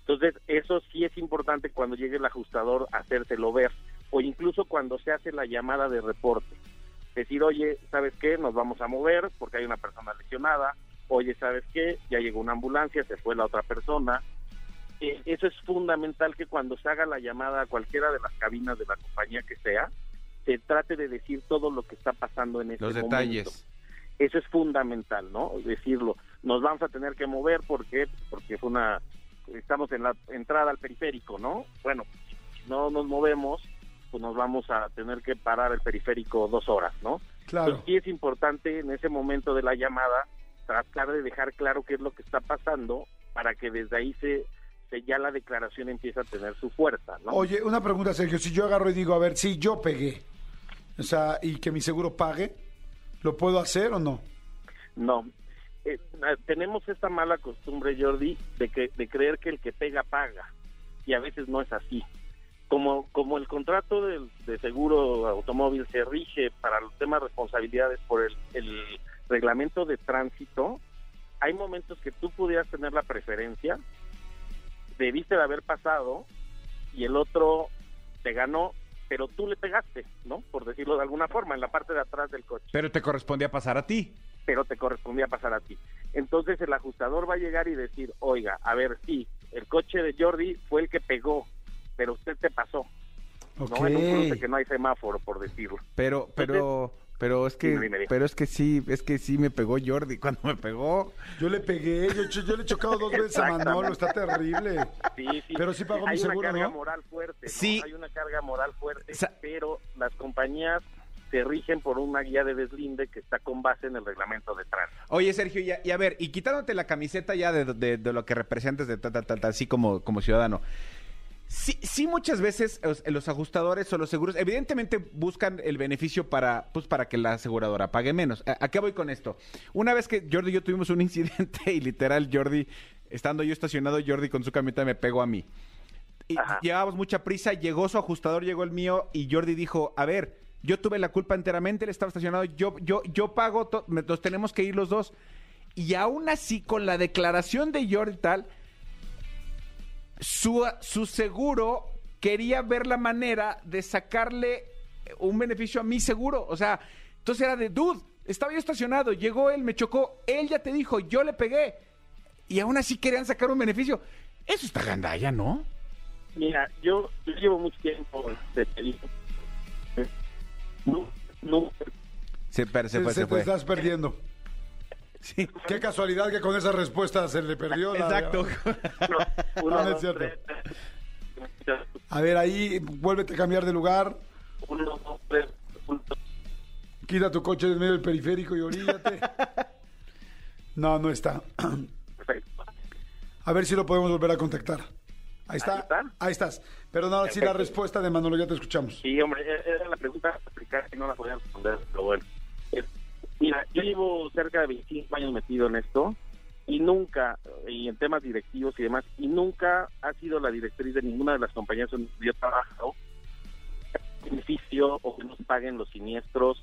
Entonces, eso sí es importante cuando llegue el ajustador hacérselo ver, o incluso cuando se hace la llamada de reporte. Decir, oye, ¿sabes qué? Nos vamos a mover porque hay una persona lesionada. Oye, ¿sabes qué? Ya llegó una ambulancia, se fue la otra persona. Eh, eso es fundamental que cuando se haga la llamada a cualquiera de las cabinas de la compañía que sea, se trate de decir todo lo que está pasando en ese Los momento. detalles. Eso es fundamental, ¿no? Decirlo. Nos vamos a tener que mover porque porque fue una estamos en la entrada al periférico, ¿no? Bueno, si no nos movemos, pues nos vamos a tener que parar el periférico dos horas, ¿no? Claro. Entonces sí es importante en ese momento de la llamada tratar de dejar claro qué es lo que está pasando para que desde ahí se, se ya la declaración empiece a tener su fuerza, ¿no? Oye, una pregunta, Sergio. Si yo agarro y digo, a ver, si yo pegué, o sea, y que mi seguro pague, ¿lo puedo hacer o no? No, eh, tenemos esta mala costumbre, Jordi, de que de creer que el que pega paga y a veces no es así. Como como el contrato de, seguro automóvil se rige para los temas de responsabilidades por el, el reglamento de tránsito, hay momentos que tú pudieras tener la preferencia, debiste de haber pasado y el otro te ganó, pero tú le pegaste, ¿no? Por decirlo de alguna forma, en la parte de atrás del coche Pero te correspondía pasar a ti. pero te correspondía pasar a ti. Entonces el ajustador va a llegar y decir, oiga, a ver, sí, el coche de Jordi fue el que pegó, pero usted te pasó. ¿no? En un cruce que no hay semáforo, por decirlo. Pero, pero, pero es que, Dime, dime, dime. pero es que sí, es que sí me pegó Jordi cuando me pegó. Yo le pegué, yo, yo le he chocado dos veces a Manolo, está terrible. Sí, sí. Pero sí pagó mi hay seguro, una carga moral fuerte, ¿no? Sí. Hay una carga moral fuerte, Sa- pero las compañías se rigen por una guía de deslinde que está con base en el reglamento de tránsito. Oye, Sergio, y a, y a ver, y quitándote la camiseta ya de, de- de lo que representas de tal, tal, tal, tal, así como, como ciudadano. Sí, sí muchas veces los, los ajustadores o los seguros evidentemente buscan el beneficio para pues para que la aseguradora pague menos. ¿A, a qué voy con esto? Una vez que Jordi y yo tuvimos un incidente y literal Jordi, estando yo estacionado, Jordi con su camioneta me pegó a mí. Y Ajá. llevábamos mucha prisa, llegó su ajustador, llegó el mío y Jordi dijo, a ver, yo tuve la culpa enteramente, él estaba estacionado, yo, yo, yo pago, nos tenemos que ir los dos. Y aún así, con la declaración de Jordi y tal, su, su seguro quería ver la manera de sacarle un beneficio a mi seguro. O sea, entonces era de, dude, estaba yo estacionado, llegó él, me chocó, él ya te dijo, yo le pegué. Y aún así querían sacar un beneficio. Eso está gandalla, ¿no? Mira, yo, yo llevo mucho tiempo de. No, no, Se, se Se, fue, se se te fue. estás perdiendo. Sí. Qué casualidad que con esa respuesta se le perdió la... Exacto. no, uno, No, no es dos, cierto. tres, A ver, ahí, vuélvete a cambiar de lugar. uno, dos, tres, Quita tu coche del medio del periférico y oríllate. No, no está. perfecto. A ver si lo podemos volver a contactar. Ahí está. Ahí está. Ahí estás. Pero no, ahora sí la respuesta de Manolo, ya te escuchamos. Sí, hombre, era la pregunta complicada que no la podía responder, pero bueno. Mira, yo llevo cerca de 25 años metido en esto y nunca, y en temas directivos y demás, y nunca ha sido la directriz de ninguna de las compañías donde yo trabajo beneficio o que nos paguen los siniestros,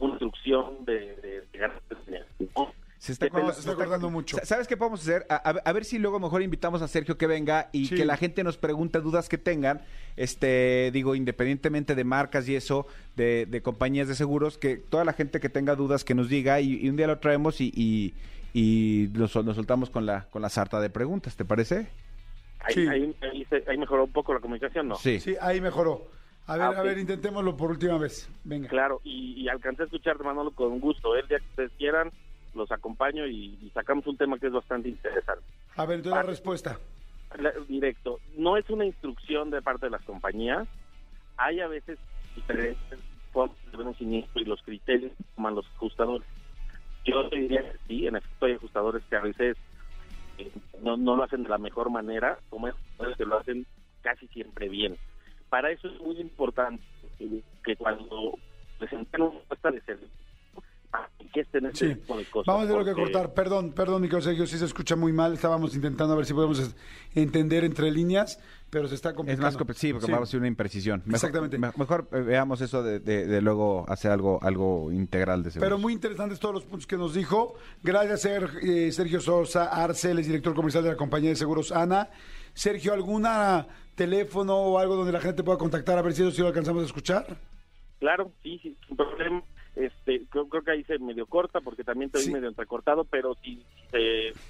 una instrucción de, de, de ¿no? Se está, No, se está acordando mucho. Sa- ¿Sabes qué podemos hacer? A, a- a ver si luego mejor invitamos a Sergio que venga y Sí. que la gente nos pregunte dudas que tengan. Este, digo, independientemente de marcas y eso, de, de compañías de seguros, que toda la gente que tenga dudas que nos diga y, y un día lo traemos y, y, y nos, sol- nos soltamos con la, con la sarta de preguntas, ¿te parece? Ahí, Sí. ahí, ahí se- ahí mejoró un poco la comunicación, ¿no? Sí. Sí, ahí mejoró. A ver, Ah, a ver, intentémoslo por última vez. Venga. Claro, y, y alcancé a escucharte, Manolo, con gusto. El día que ustedes quieran, los acompaño y, y sacamos un tema que es bastante interesante. A ver, la respuesta. Directo, no es una instrucción de parte de las compañías. Hay a veces diferentes formas de ver un siniestro y los criterios que toman los ajustadores. Yo te diría que sí, en efecto hay ajustadores que a veces eh, no, no lo hacen de la mejor manera, como ajustadores que lo hacen casi siempre bien. Para eso es muy importante que cuando presenten una propuesta de servicio, manifiesten este Sí. tipo de cosas. Vamos a tener que cortar. Perdón, perdón, mi Sergio, sí se escucha muy mal. Estábamos intentando a ver si podemos es- entender entre líneas, pero se está Es complicando. más, compl- sí, porque vamos a hacer una imprecisión. Mejor, Exactamente. me- Mejor eh, veamos eso de, de- de luego hacer algo, algo integral de seguros. Pero muy interesantes todos los puntos que nos dijo. Gracias, Ser- eh, Sergio Sosa Arcel, es director comercial de la compañía de seguros ANA. Sergio, ¿alguna teléfono o algo donde la gente pueda contactar a ver si eso sí lo alcanzamos a escuchar? Claro, sí, sí, sin problema. Este, creo, creo que ahí se medio corta porque también te Sí. medio entrecortado, pero si,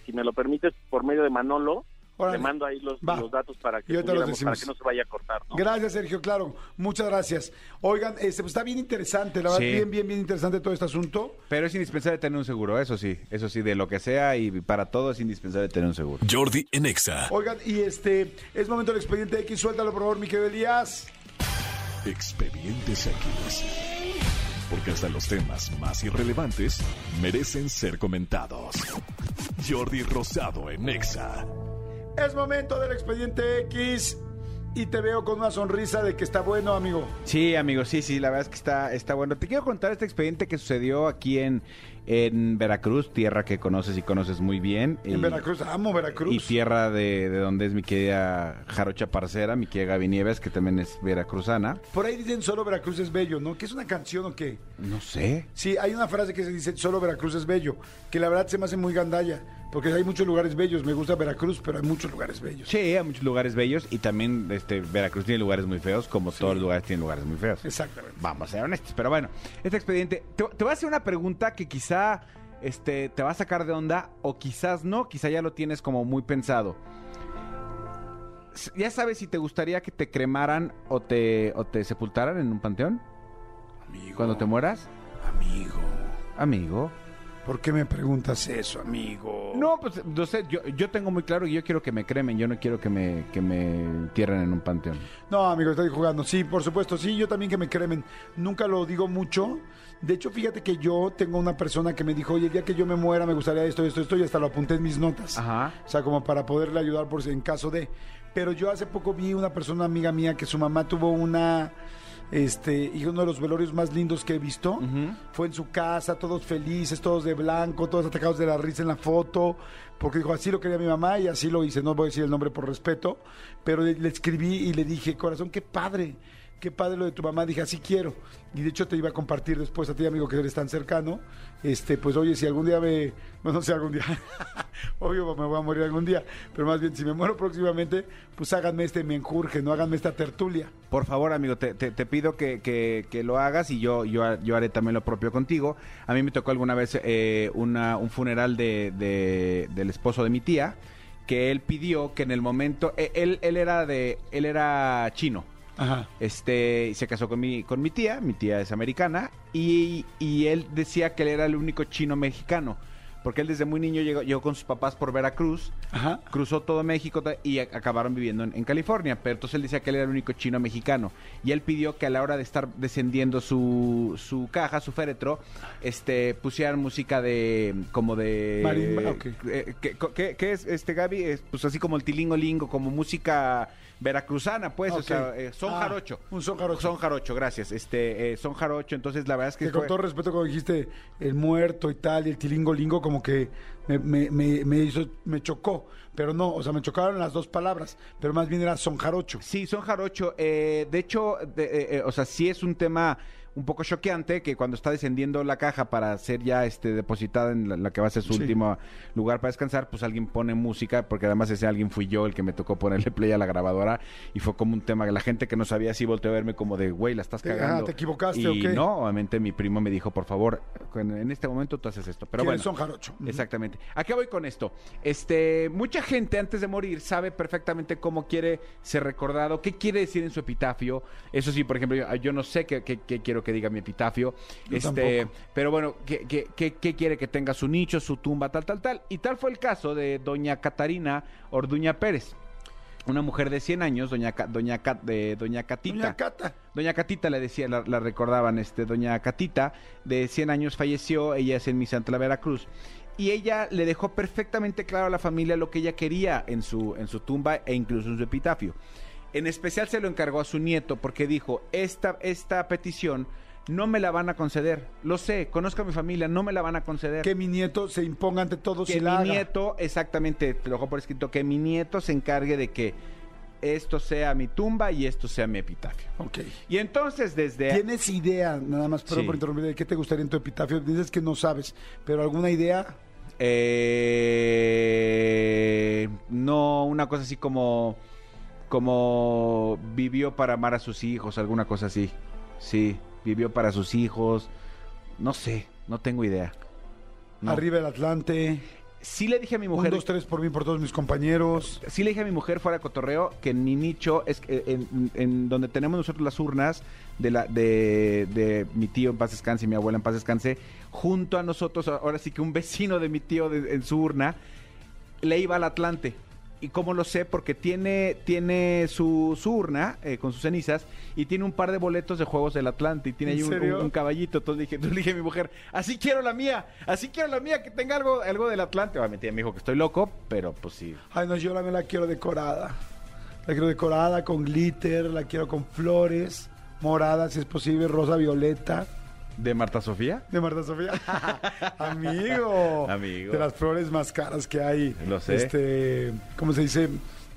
si, me lo permites, por medio de Manolo, Órale. te mando ahí los, los datos para que, los para no se vaya a cortar. ¿no? Gracias, Sergio, claro. Muchas gracias. Oigan, este, pues, está bien interesante, la verdad, Sí. bien, bien, bien interesante todo este asunto. Pero es indispensable tener un seguro, eso sí, eso sí, de lo que sea y para todo es indispensable tener un seguro. Jordi en Exa. Oigan, y este, es momento del expediente X, suéltalo por favor, mi querido Elías. Expedientes X. Porque hasta los temas más irrelevantes merecen ser comentados. Jordi Rosado en Exa. Es momento del expediente X y te veo con una sonrisa de que está bueno, amigo. Sí, amigo, sí, sí, la verdad es que está, está bueno. Te quiero contar este expediente que sucedió aquí en, en Veracruz, tierra que conoces y conoces muy bien. En y- Veracruz, amo Veracruz. Y tierra de, de donde es mi querida Jarocha Parcera, mi querida Gaby Nieves, que también es veracruzana. Por ahí dicen solo Veracruz es bello, ¿no? ¿Que es una canción o qué? No sé. Sí, hay una frase que se dice solo Veracruz es bello, que la verdad se me hace muy gandalla, porque hay muchos lugares bellos. Me gusta Veracruz, pero hay muchos lugares bellos. Sí, hay muchos lugares bellos y también este, Veracruz tiene lugares muy feos, como todos los lugares tienen lugares muy feos. Exactamente. Vamos a ser honestos. Pero bueno, este expediente. Te, te voy a hacer una pregunta que quizá este, te va a sacar de onda, o quizás no, quizá ya lo tienes como muy pensado. ¿Ya sabes si te gustaría que te cremaran o te, o te sepultaran en un panteón? Amigo. Cuando te mueras. Amigo. Amigo. ¿Por qué me preguntas eso, amigo? No, pues no sé, yo, yo tengo muy claro que yo quiero que me cremen, yo no quiero que me, que me entierren en un panteón. No, amigo, estoy jugando. Sí, por supuesto. Sí, yo también que me cremen. Nunca lo digo mucho. De hecho, fíjate que yo tengo una persona que me dijo, oye, el día que yo me muera me gustaría esto, esto, esto, y hasta lo apunté en mis notas. Ajá. O sea, como para poderle ayudar por si en caso de. Pero yo hace poco vi una persona amiga mía que su mamá tuvo una. Este, y uno de los velorios más lindos que he visto. Fue en su casa, todos felices, todos de blanco, todos atacados de la risa en la foto, porque dijo, así lo quería mi mamá y así lo hice, no voy a decir el nombre por respeto, pero le, le escribí y le dije, corazón, qué padre, qué padre lo de tu mamá, dije, así quiero. Y de hecho te iba a compartir después a ti, amigo, que eres tan cercano, este, pues oye, si algún día me, bueno, no sé, algún día, obvio me voy a morir algún día, pero más bien si me muero próximamente, pues háganme este menjurje, no háganme esta tertulia. Por favor, amigo, te, te- pido que, que- que lo hagas y yo, yo, yo haré también lo propio contigo. A mí me tocó alguna vez eh, una- un funeral de, de- del esposo de mi tía, que él pidió que en el momento, eh, él, él era de, él era chino. Ajá. Este, se casó con mi, con mi tía, mi tía es americana, y, y él decía que él era el único chino mexicano, porque él desde muy niño llegó, llegó con sus papás por Veracruz, Ajá. cruzó todo México y acabaron viviendo en, en California, pero entonces él decía que él era el único chino mexicano, y él pidió que a la hora de estar descendiendo su, su caja, su féretro, este, pusieran música de, como de... Marimba, eh, ¿qué, qué- qué es, este, Gaby? Es, pues así como el tilingo lingo, como música veracruzana, pues, o sea, eh, son Ah, jarocho. un son jarocho. Son jarocho, gracias. Este, eh, son jarocho, entonces la verdad es que Que con todo respeto, cuando dijiste el muerto y tal, y el tilingo lingo, como que me, me, me, me hizo, me chocó. Pero no, o sea, me chocaron las dos palabras, pero más bien era son jarocho. Sí, son jarocho. Eh, de hecho, eh, eh, o sea, sí es un tema un poco choqueante que cuando está descendiendo la caja para ser ya este depositada en la, la que va a ser su Sí. último lugar para descansar, pues alguien pone música, porque además ese alguien fui yo el que me tocó ponerle play a la grabadora y fue como un tema que la gente que no sabía así volteó a verme como de, güey, la estás Te- ah, cagando. ¿te equivocaste y o qué? no, obviamente mi primo me dijo, por favor, en, este momento tú haces esto. Pero ¿Quiénes bueno, son jarocho? Exactamente. ¿A qué voy con esto? Este, mucha gente antes de morir sabe perfectamente cómo quiere ser recordado, qué quiere decir en su epitafio. Eso sí, por ejemplo, yo, yo no sé qué, qué- qué quiero que diga mi epitafio. Yo este, tampoco. pero bueno, ¿qué, qué, qué- qué quiere que tenga su nicho, su tumba, tal, tal, tal? Y tal fue el caso de doña Catarina Orduña Pérez. Una mujer de 100 años, doña, doña, de, doña Catita. Doña Cata. Doña Catita le decía, la, la recordaban, este, Doña Catita, de 100 años falleció, ella es en mi Santa la Veracruz. Y ella le dejó perfectamente claro a la familia lo que ella quería en su, en su tumba e incluso en su epitafio. En especial se lo encargó a su nieto porque dijo, esta, esta petición no me la van a conceder. Lo sé, conozco a mi familia, no me la van a conceder. Que mi nieto se imponga ante todos que y la mi haga. nieto, exactamente, te lo dejo por escrito, que mi nieto se encargue de que esto sea mi tumba y esto sea mi epitafio. Ok. Y entonces desde... ¿Tienes idea, nada más, perdón Sí. por interrumpir, de qué te gustaría en tu epitafio? Dices que no sabes, pero ¿alguna idea? Eh, no, una cosa así como como vivió para amar a sus hijos, alguna cosa así. Sí, vivió para sus hijos. No sé, no tengo idea. No. Arriba el Atlante. Sí le dije a mi Un, mujer, dos, tres por mí, por todos mis compañeros. sí le dije a mi mujer fuera de cotorreo que en mi nicho es que, eh, en, en donde tenemos nosotros las urnas de la de, de mi tío en paz descanse y mi abuela en paz descanse, junto a nosotros, ahora sí que un vecino de mi tío de- en su urna le iba al Atlante. ¿Y cómo lo sé? Porque tiene, tiene su, su urna eh, con sus cenizas y tiene un par de boletos de juegos del Atlante y tiene ¿En ahí un, serio? un- un caballito. Entonces dije, entonces dije a mi mujer, así quiero la mía, así quiero la mía, que tenga algo, algo del Atlante. Obviamente me dijo que estoy loco, pero pues sí. Ay, no, yo la, me la quiero decorada. La quiero decorada con glitter, la quiero con flores, morada, si es posible, rosa, violeta. ¿De Marta Sofía? De Marta Sofía. Amigo. Amigo. De las flores más caras que hay. Lo sé. Este, ¿cómo se dice?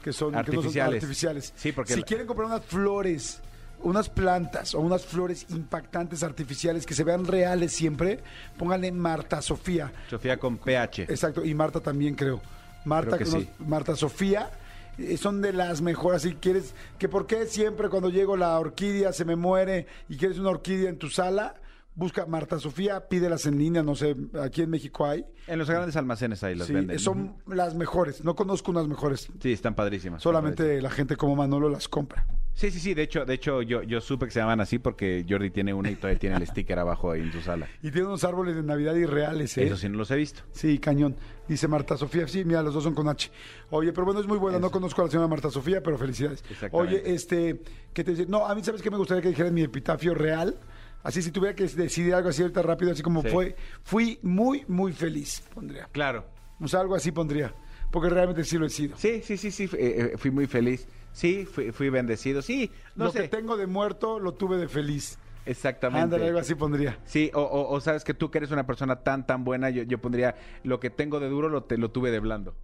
Que son que no son Artificiales. artificiales. Sí, porque si la- quieren comprar unas flores, unas plantas o unas flores impactantes artificiales que se vean reales siempre, pónganle Marta Sofía. Sofía con PH. Exacto, y Marta también creo. Marta, Creo que unos- sí. Marta Sofía. eh, Son de las mejores, si quieres, que por qué siempre cuando llego la orquídea se me muere y quieres una orquídea en tu sala, busca Marta Sofía, pídelas en línea, no sé, aquí en México hay. En los grandes almacenes ahí Sí, venden. son las mejores, no conozco unas mejores, Sí, están padrísimas. solamente padrísimas. la gente como Manolo las compra. Sí, sí, sí. De hecho, de hecho yo, yo supe que se llaman así porque Jordi tiene una y todavía tiene el sticker abajo ahí en su sala. Y tiene unos árboles de Navidad irreales, ¿eh? Eso sí no los he visto. Sí, cañón. Dice Marta Sofía. Sí, mira, los dos son con H. Oye, pero bueno, es muy buena. No conozco a la señora Marta Sofía, pero felicidades. Oye, este, ¿qué te dice? No, a mí, ¿sabes qué me gustaría que dijeran mi epitafio real? Así, si tuviera que decidir algo así ahorita rápido, así como Sí. fue, fui muy, muy feliz, pondría. Claro. O sea, algo así pondría. Porque realmente sí lo he sido. Sí, sí, sí, sí. eh, eh, fui muy feliz. Sí, fui, fui bendecido. Sí, no lo sé. que tengo de muerto lo tuve de feliz. Exactamente. Ándale, algo así pondría. Sí, o, o- o sabes que tú que eres una persona tan, tan buena, yo, yo pondría lo que tengo de duro lo, te, lo tuve de blando.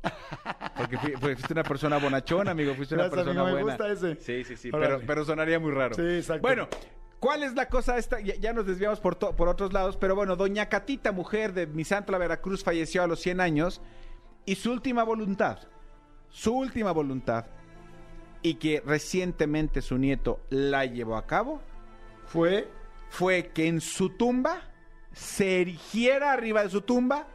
Porque fui- fui- fuiste una persona bonachona, amigo, fuiste una Gracias, persona amigo, me buena. gusta ese. Sí, sí, sí, Órale. pero, pero sonaría muy raro. Sí, exacto. Bueno, ¿cuál es la cosa esta? Ya, ya nos desviamos por, to- por otros lados, pero bueno, doña Catita, mujer de Misantla, Veracruz, falleció a los 100 años y su última voluntad, su última voluntad, y que recientemente su nieto la llevó a cabo, Fue fue que en su tumba se erigiera arriba de su tumba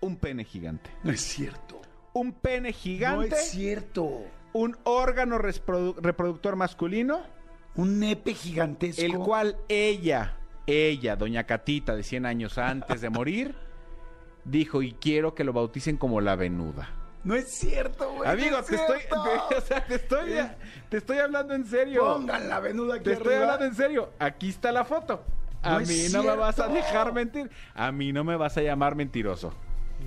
un pene gigante. No es cierto. Un pene gigante, No es cierto. un órgano reproductor masculino, Un nepe gigantesco. el cual ella, ella, doña Catita, de 100 años antes de morir, dijo, y quiero que lo bauticen como la venuda. No es cierto, güey. Amigo, no es te estoy, te, o sea, te estoy, te estoy hablando en serio. Pongan la venuda aquí Te estoy hablando en serio. Aquí está la foto. A No mí no me vas a dejar mentir. A mí no me vas a llamar mentiroso.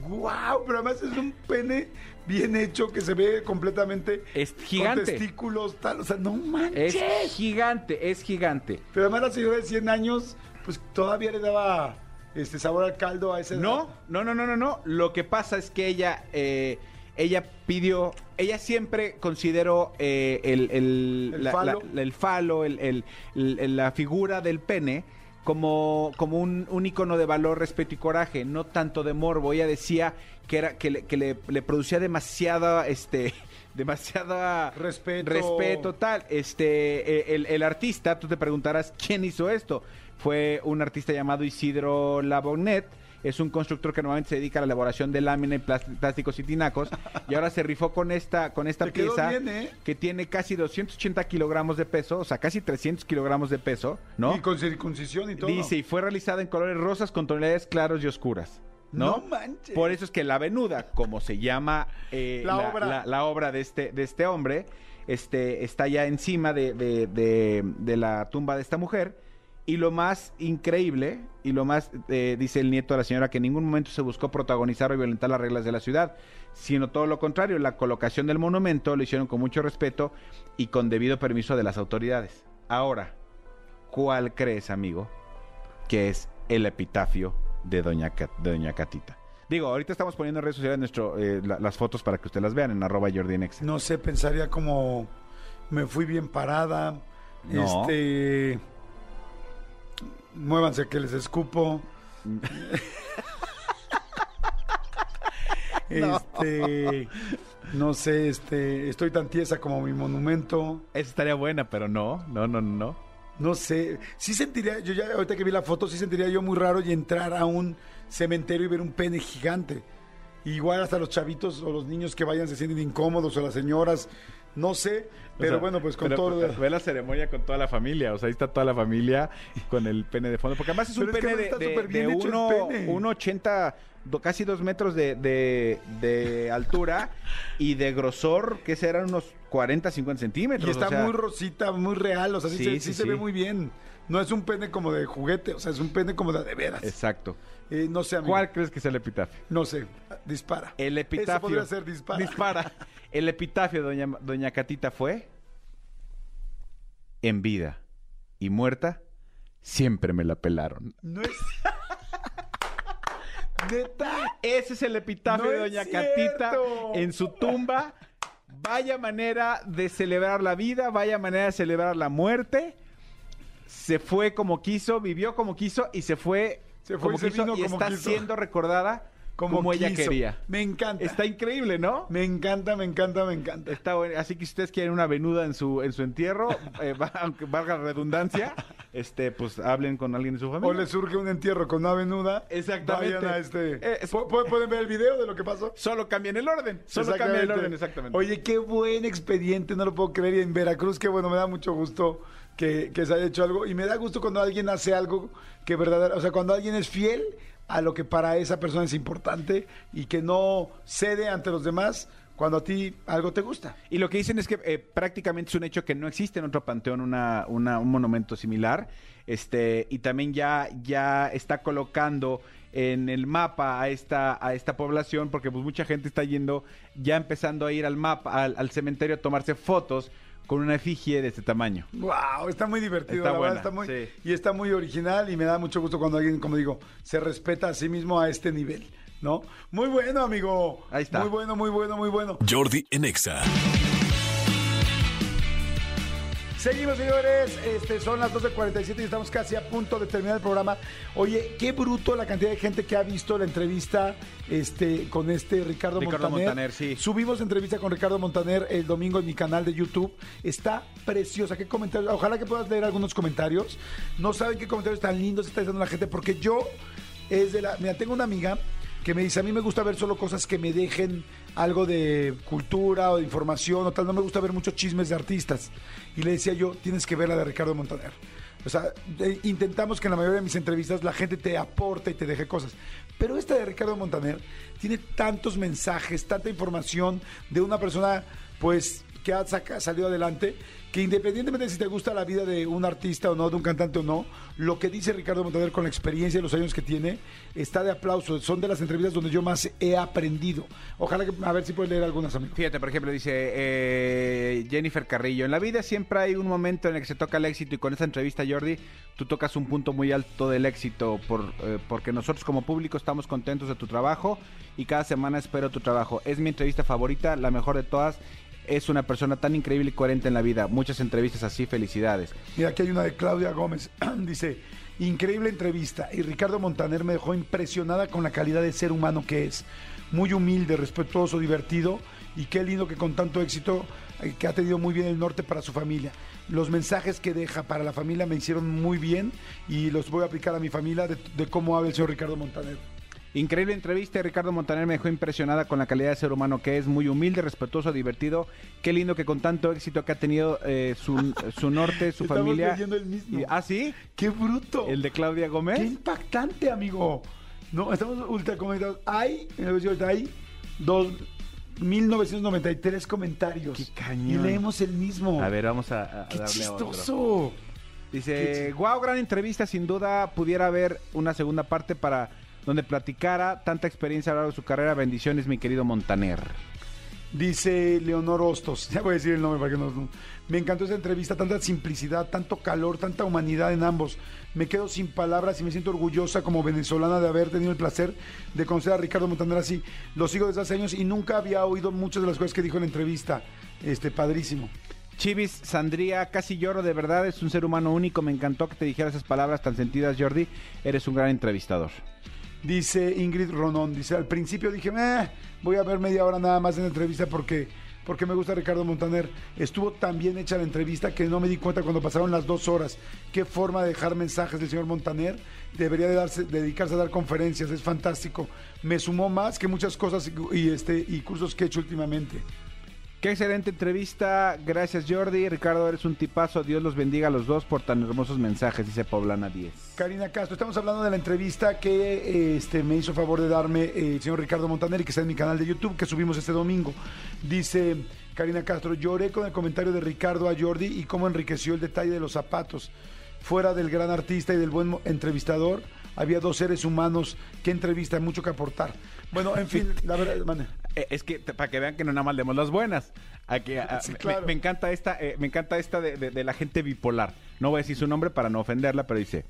Guau, pero además es un pene bien hecho que se ve completamente Es con gigante. testículos tal, o sea, no manches. Es gigante, es gigante. Pero además la señora de 100 años, pues todavía le daba este sabor al caldo a ese No, no, no, no, no, no. Lo que pasa es que ella, eh, ella pidió, ella siempre consideró eh, el, el, El la, falo. la- el falo, el- la figura del pene como, como un, un icono de valor, respeto y coraje, no tanto de morbo. Ella decía que era que le, que le- le producía demasiada, este, demasiada Respeto. respeto tal. Este, eh, el, el artista, tú te preguntarás quién hizo esto. Fue un artista llamado Isidro Labonet. Es un constructor que normalmente se dedica a la elaboración de lámina y plásticos y tinacos. Y ahora se rifó con esta, con esta pieza bien, ¿eh? que tiene casi 280 kilogramos de peso, o sea, casi 300 kilogramos de peso, ¿no? Y con circuncisión y todo. Dice, y fue realizada en colores rosas con tonalidades claros y oscuras. ¿no? No manches. Por eso es que la venuda, como se llama eh, La obra. la- la obra de este, de este hombre, este, está ya encima de, de- de- de la tumba de esta mujer. Y lo más increíble, y lo más, eh, dice el nieto de la señora, que en ningún momento se buscó protagonizar o violentar las reglas de la ciudad, sino todo lo contrario, la colocación del monumento lo hicieron con mucho respeto y con debido permiso de las autoridades. Ahora, ¿cuál crees, amigo, que es el epitafio de Doña, de Doña Catita? Digo, ahorita estamos poniendo en redes sociales nuestro, eh, la- las fotos para que ustedes las vean en arroba Jordi Nexa. No sé, pensaría como me fui bien parada. No. Este. Muévanse que les escupo. Este. No sé, este. Estoy tan tiesa como mi monumento. Esa estaría buena, pero no, no, no, no. No sé. Sí sentiría, yo ya ahorita que vi la foto, sí sentiría yo muy raro y entrar a un cementerio y ver un pene gigante. Igual hasta los chavitos o los niños que vayan se sienten incómodos o las señoras, no sé. Pero O sea, bueno, pues con pero, todo Ve la ceremonia con toda la familia, o sea, ahí está toda la familia con el pene de fondo. Porque además es un Pero es que pene de, de, uno- pene. 1,80, do- casi dos metros de, de- de altura y de grosor, que serán unos 40, 50 centímetros. Y está o sea, muy rosita, muy real, o sea, sí, Sí, se, sí, sí se sí. ve muy bien. No es un pene como de juguete, o sea, es un pene como de de veras. Exacto. Eh, no sé, amigo. ¿Cuál crees que es el epitafio? No sé, dispara. El epitafio. Eso podría ser dispara. Dispara. El epitafio de doña, doña Catita fue en vida y muerta siempre me la pelaron. No es. Neta. Ese es el epitafio No de Doña. Catita en su tumba. Vaya manera de celebrar la vida, vaya manera de celebrar la muerte. Se fue como quiso, vivió como quiso y se fue, Se fue como y se quiso vino y como está quiso. siendo recordada como, ella quería. Me encanta. Está increíble, ¿no? Me encanta, me encanta, me encanta. Está bueno. Así que si ustedes quieren una venuda en su en su entierro, eh, va- aunque valga la redundancia, este, pues hablen con alguien de su O familia. le surge un entierro con una venuda. Exactamente. Vayan a este. Eh, es- ¿Pu- pu- ¿Pueden ver el video de lo que pasó? Solo cambien el orden. Solo cambien el orden, exactamente. Oye, qué buen expediente, no lo puedo creer. Y en Veracruz, qué bueno, me da mucho gusto que, que se haya hecho algo. Y me da gusto cuando alguien hace algo que verdadero, o sea, cuando alguien es fiel a lo que para esa persona es importante y que no cede ante los demás cuando a ti algo te gusta. Y lo que dicen es que eh, prácticamente es un hecho que no existe en otro panteón una, una- un monumento similar. Este, y también ya, ya está colocando en el mapa a esta, a esta población, porque pues mucha gente está yendo, ya empezando a ir al mapa, al, al cementerio a tomarse fotos con una efigie de este tamaño. Wow, está muy divertido, Está la buena, verdad, está muy sí. y está muy original y me da mucho gusto cuando alguien, como digo, se respeta a sí mismo a este nivel, ¿no? Muy bueno, amigo. Ahí está. Muy bueno, muy bueno, muy bueno. Jordi en Exa. Seguimos, señores. Este, son las 12.47 y estamos casi a punto de terminar el programa. Oye, qué bruto la cantidad de gente que ha visto la entrevista este, con este Ricardo, Ricardo Montaner. Montaner, sí. Subimos entrevista con Ricardo Montaner el domingo en mi canal de YouTube. Está preciosa. ¿Qué comentarios? Ojalá que puedas leer algunos comentarios. No saben qué comentarios tan lindos está dando la gente porque yo es de la... Mira, tengo una amiga que me dice, a mí me gusta ver solo cosas que me dejen algo de cultura o de información o tal, no me gusta ver muchos chismes de artistas. Y le decía yo, tienes que ver la de Ricardo Montaner. O sea, intentamos que en la mayoría de mis entrevistas la gente te aporte y te deje cosas. Pero esta de Ricardo Montaner tiene tantos mensajes, tanta información de una persona, pues, que ha salido adelante, que independientemente de si te gusta la vida de un artista o no, de un cantante o no, lo que dice Ricardo Montaner con la experiencia y los años que tiene, está de aplauso. Son de las entrevistas donde yo más he aprendido. Ojalá que, a ver si puedes leer algunas, amigo. Fíjate, por ejemplo, dice eh, Jennifer Carrillo, en la vida siempre hay un momento en el que se toca el éxito y con esta entrevista, Jordi, tú tocas un punto muy alto del éxito por, eh, porque nosotros como público estamos contentos de tu trabajo y cada semana espero tu trabajo. Es mi entrevista favorita, la mejor de todas. Es una persona tan increíble y coherente en la vida. Muchas entrevistas así, felicidades. Mira, aquí hay una de Claudia Gómez. Dice, increíble entrevista. Y Ricardo Montaner me dejó impresionada con la calidad de ser humano que es. Muy humilde, respetuoso, divertido. Y qué lindo que con tanto éxito, eh, que ha tenido muy bien el norte para su familia. Los mensajes que deja para la familia me hicieron muy bien y los voy a aplicar a mi familia de, de cómo habla el señor Ricardo Montaner. Increíble entrevista. Ricardo Montaner me dejó impresionada con la calidad de ser humano que es, muy humilde, respetuoso, divertido. Qué lindo que con tanto éxito que ha tenido eh, su, su norte, su Estamos familia. el mismo. Y- ¿Ah, sí? ¡Qué bruto! ¿El de Claudia Gómez? ¡Qué impactante, amigo! No, estamos ultra comentados. Hay, hay dos, 1993 comentarios. ¡Qué cañón! Y leemos el mismo. A ver, vamos a, a- a ¡Qué darle otro. chistoso! Dice, wow, gran entrevista, sin duda pudiera haber una segunda parte para donde platicara tanta experiencia a lo largo de su carrera. Bendiciones, mi querido Montaner. Dice Leonor Hostos, ya voy a decir el nombre para que no, Me encantó esa entrevista, tanta simplicidad, tanto calor, tanta humanidad en ambos. Me quedo sin palabras y me siento orgullosa como venezolana de haber tenido el placer de conocer a Ricardo Montaner así. Lo sigo desde hace años y nunca había oído muchas de las cosas que dijo en la entrevista. Este, padrísimo. Chivis Sandría, casi lloro, de verdad, es un ser humano único. Me encantó que te dijera esas palabras tan sentidas, Jordi. Eres un gran entrevistador. Dice Ingrid Ronón, dice, al principio dije, "Eh, voy a ver media hora nada más en la entrevista porque, porque me gusta Ricardo Montaner. Estuvo tan bien hecha la entrevista que no me di cuenta cuando pasaron las dos horas. Qué forma de dejar mensajes del señor Montaner. Debería de darse, dedicarse a dar conferencias, es fantástico. Me sumó más que muchas cosas y, este, y cursos que he hecho últimamente. Qué excelente entrevista. Gracias, Jordi. Ricardo, eres un tipazo. Dios los bendiga a los dos por tan hermosos mensajes, dice Poblana 10. Karina Castro, estamos hablando de la entrevista que este, me hizo favor de darme eh, el señor Ricardo Montaner que está en mi canal de YouTube, que subimos este domingo. Dice Karina Castro, lloré con el comentario de Ricardo a Jordi y cómo enriqueció el detalle de los zapatos. Fuera del gran artista y del buen entrevistador, había dos seres humanos que entrevista, mucho que aportar. Bueno, en fin, la verdad. Eh, es que para que vean que no nada más leemos las buenas. A que, a- Sí, me- encanta esta, eh, me encanta esta de, de- de la gente bipolar. No voy a decir su nombre para no ofenderla, pero dice,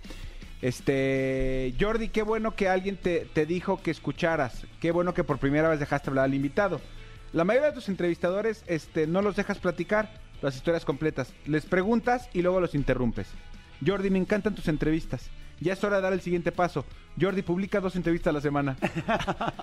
este, Jordi, qué bueno que alguien te, te dijo que escucharas. Qué bueno que por primera vez dejaste hablar al invitado. La mayoría de tus entrevistadores este, no los dejas platicar las historias completas. Les preguntas y luego los interrumpes. Jordi, me encantan tus entrevistas. Ya es hora de dar el siguiente paso. Jordi, publica dos entrevistas a la semana.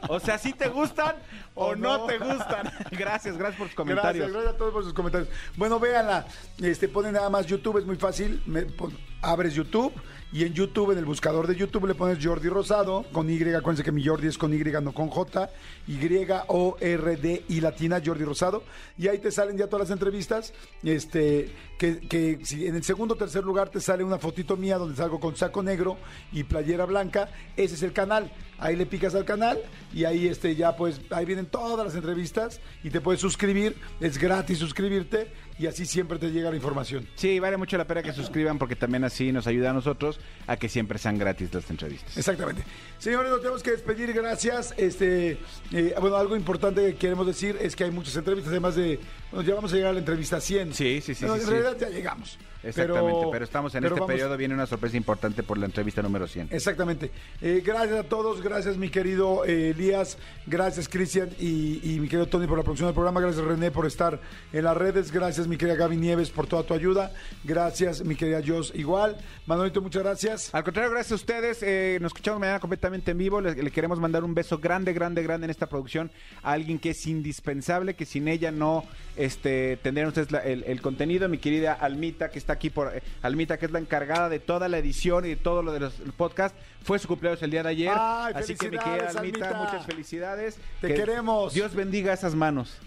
o sea, ¿sí te gustan o, O no. no. te gustan? gracias, gracias por tus comentarios. Gracias, gracias a todos por sus comentarios. Bueno, véanla. Este, ponen nada más YouTube, es muy fácil. Me pon- abres YouTube y en YouTube, en el buscador de YouTube, le pones Jordi Rosado con Y. Acuérdense que mi Jordi es con Y, no con J. Y-O-R-D-I latina, Jordi Rosado. Y ahí te salen ya todas las entrevistas. Este, que, que si en el segundo o tercer lugar te sale una fotito mía donde salgo con saco negro y playera blanca. Ese es el canal. Ahí le picas al canal y ahí este ya pues ahí vienen todas las entrevistas y te puedes suscribir, es gratis suscribirte y así siempre te llega la información. Sí, vale mucho la pena que suscriban porque también así nos ayuda a nosotros a que siempre sean gratis las entrevistas. Exactamente. Señores, nos tenemos que despedir, gracias. Este, eh, bueno, algo importante que queremos decir es que hay muchas entrevistas, además de, bueno, ya vamos a llegar a la entrevista 100. Sí, sí, sí, en sí. realidad ya llegamos. Exactamente, pero, estamos en pero este vamos- periodo, viene una sorpresa importante por la entrevista número 100. Exactamente. Eh, gracias a todos, gracias mi querido eh, Elías, gracias Cristian y, y mi querido Tony por la producción del programa, gracias René por estar en las redes, gracias mi querida Gaby Nieves por toda tu ayuda, gracias mi querida Jos igual, Manuelito muchas gracias. Al contrario, gracias a ustedes. eh, nos escuchamos mañana completamente en vivo. Le, le queremos mandar un beso grande, grande, grande en esta producción a alguien que es indispensable, que sin ella no este, tendrían ustedes la- el, el contenido. Mi querida Almita, que está aquí por. eh, Almita, que es la encargada de toda la edición y de todo lo de los podcast. Fue su cumpleaños el día de ayer. Ay, Así que mi querida Almita, Almita. muchas felicidades. Te Que queremos. Dios bendiga esas manos.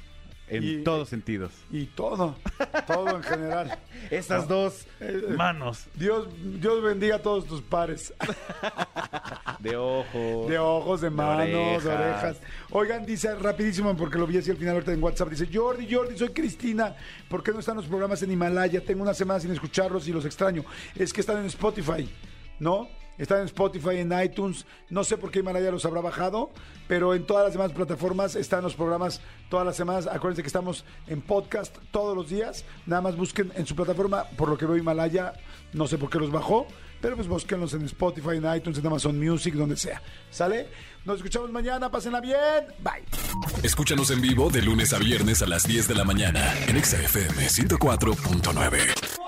En Y- todos sentidos. Y todo, todo en general. Esas dos manos Dios, Dios bendiga a todos tus pares. de ojos. De ojos, de manos, de orejas. orejas. Oigan, dice rapidísimo, porque lo vi así al final ahorita en WhatsApp. Dice, Jordi, Jordi, soy Cristina. ¿Por qué no están los programas en Himalaya? Tengo una semana sin escucharlos y los extraño. Es que están en Spotify, ¿no? Están en Spotify, en iTunes. No sé por qué Himalaya los habrá bajado, pero en todas las demás plataformas están los programas todas las semanas. Acuérdense que estamos en podcast todos los días. Nada más busquen en su plataforma, por lo que veo Himalaya, no sé por qué los bajó, pero pues búsquenlos en Spotify, en iTunes, en Amazon Music, donde sea. ¿Sale? Nos escuchamos mañana, pásenla bien. Bye. Escúchanos en vivo de lunes a viernes a las 10 de la mañana en Exa FM 104.9.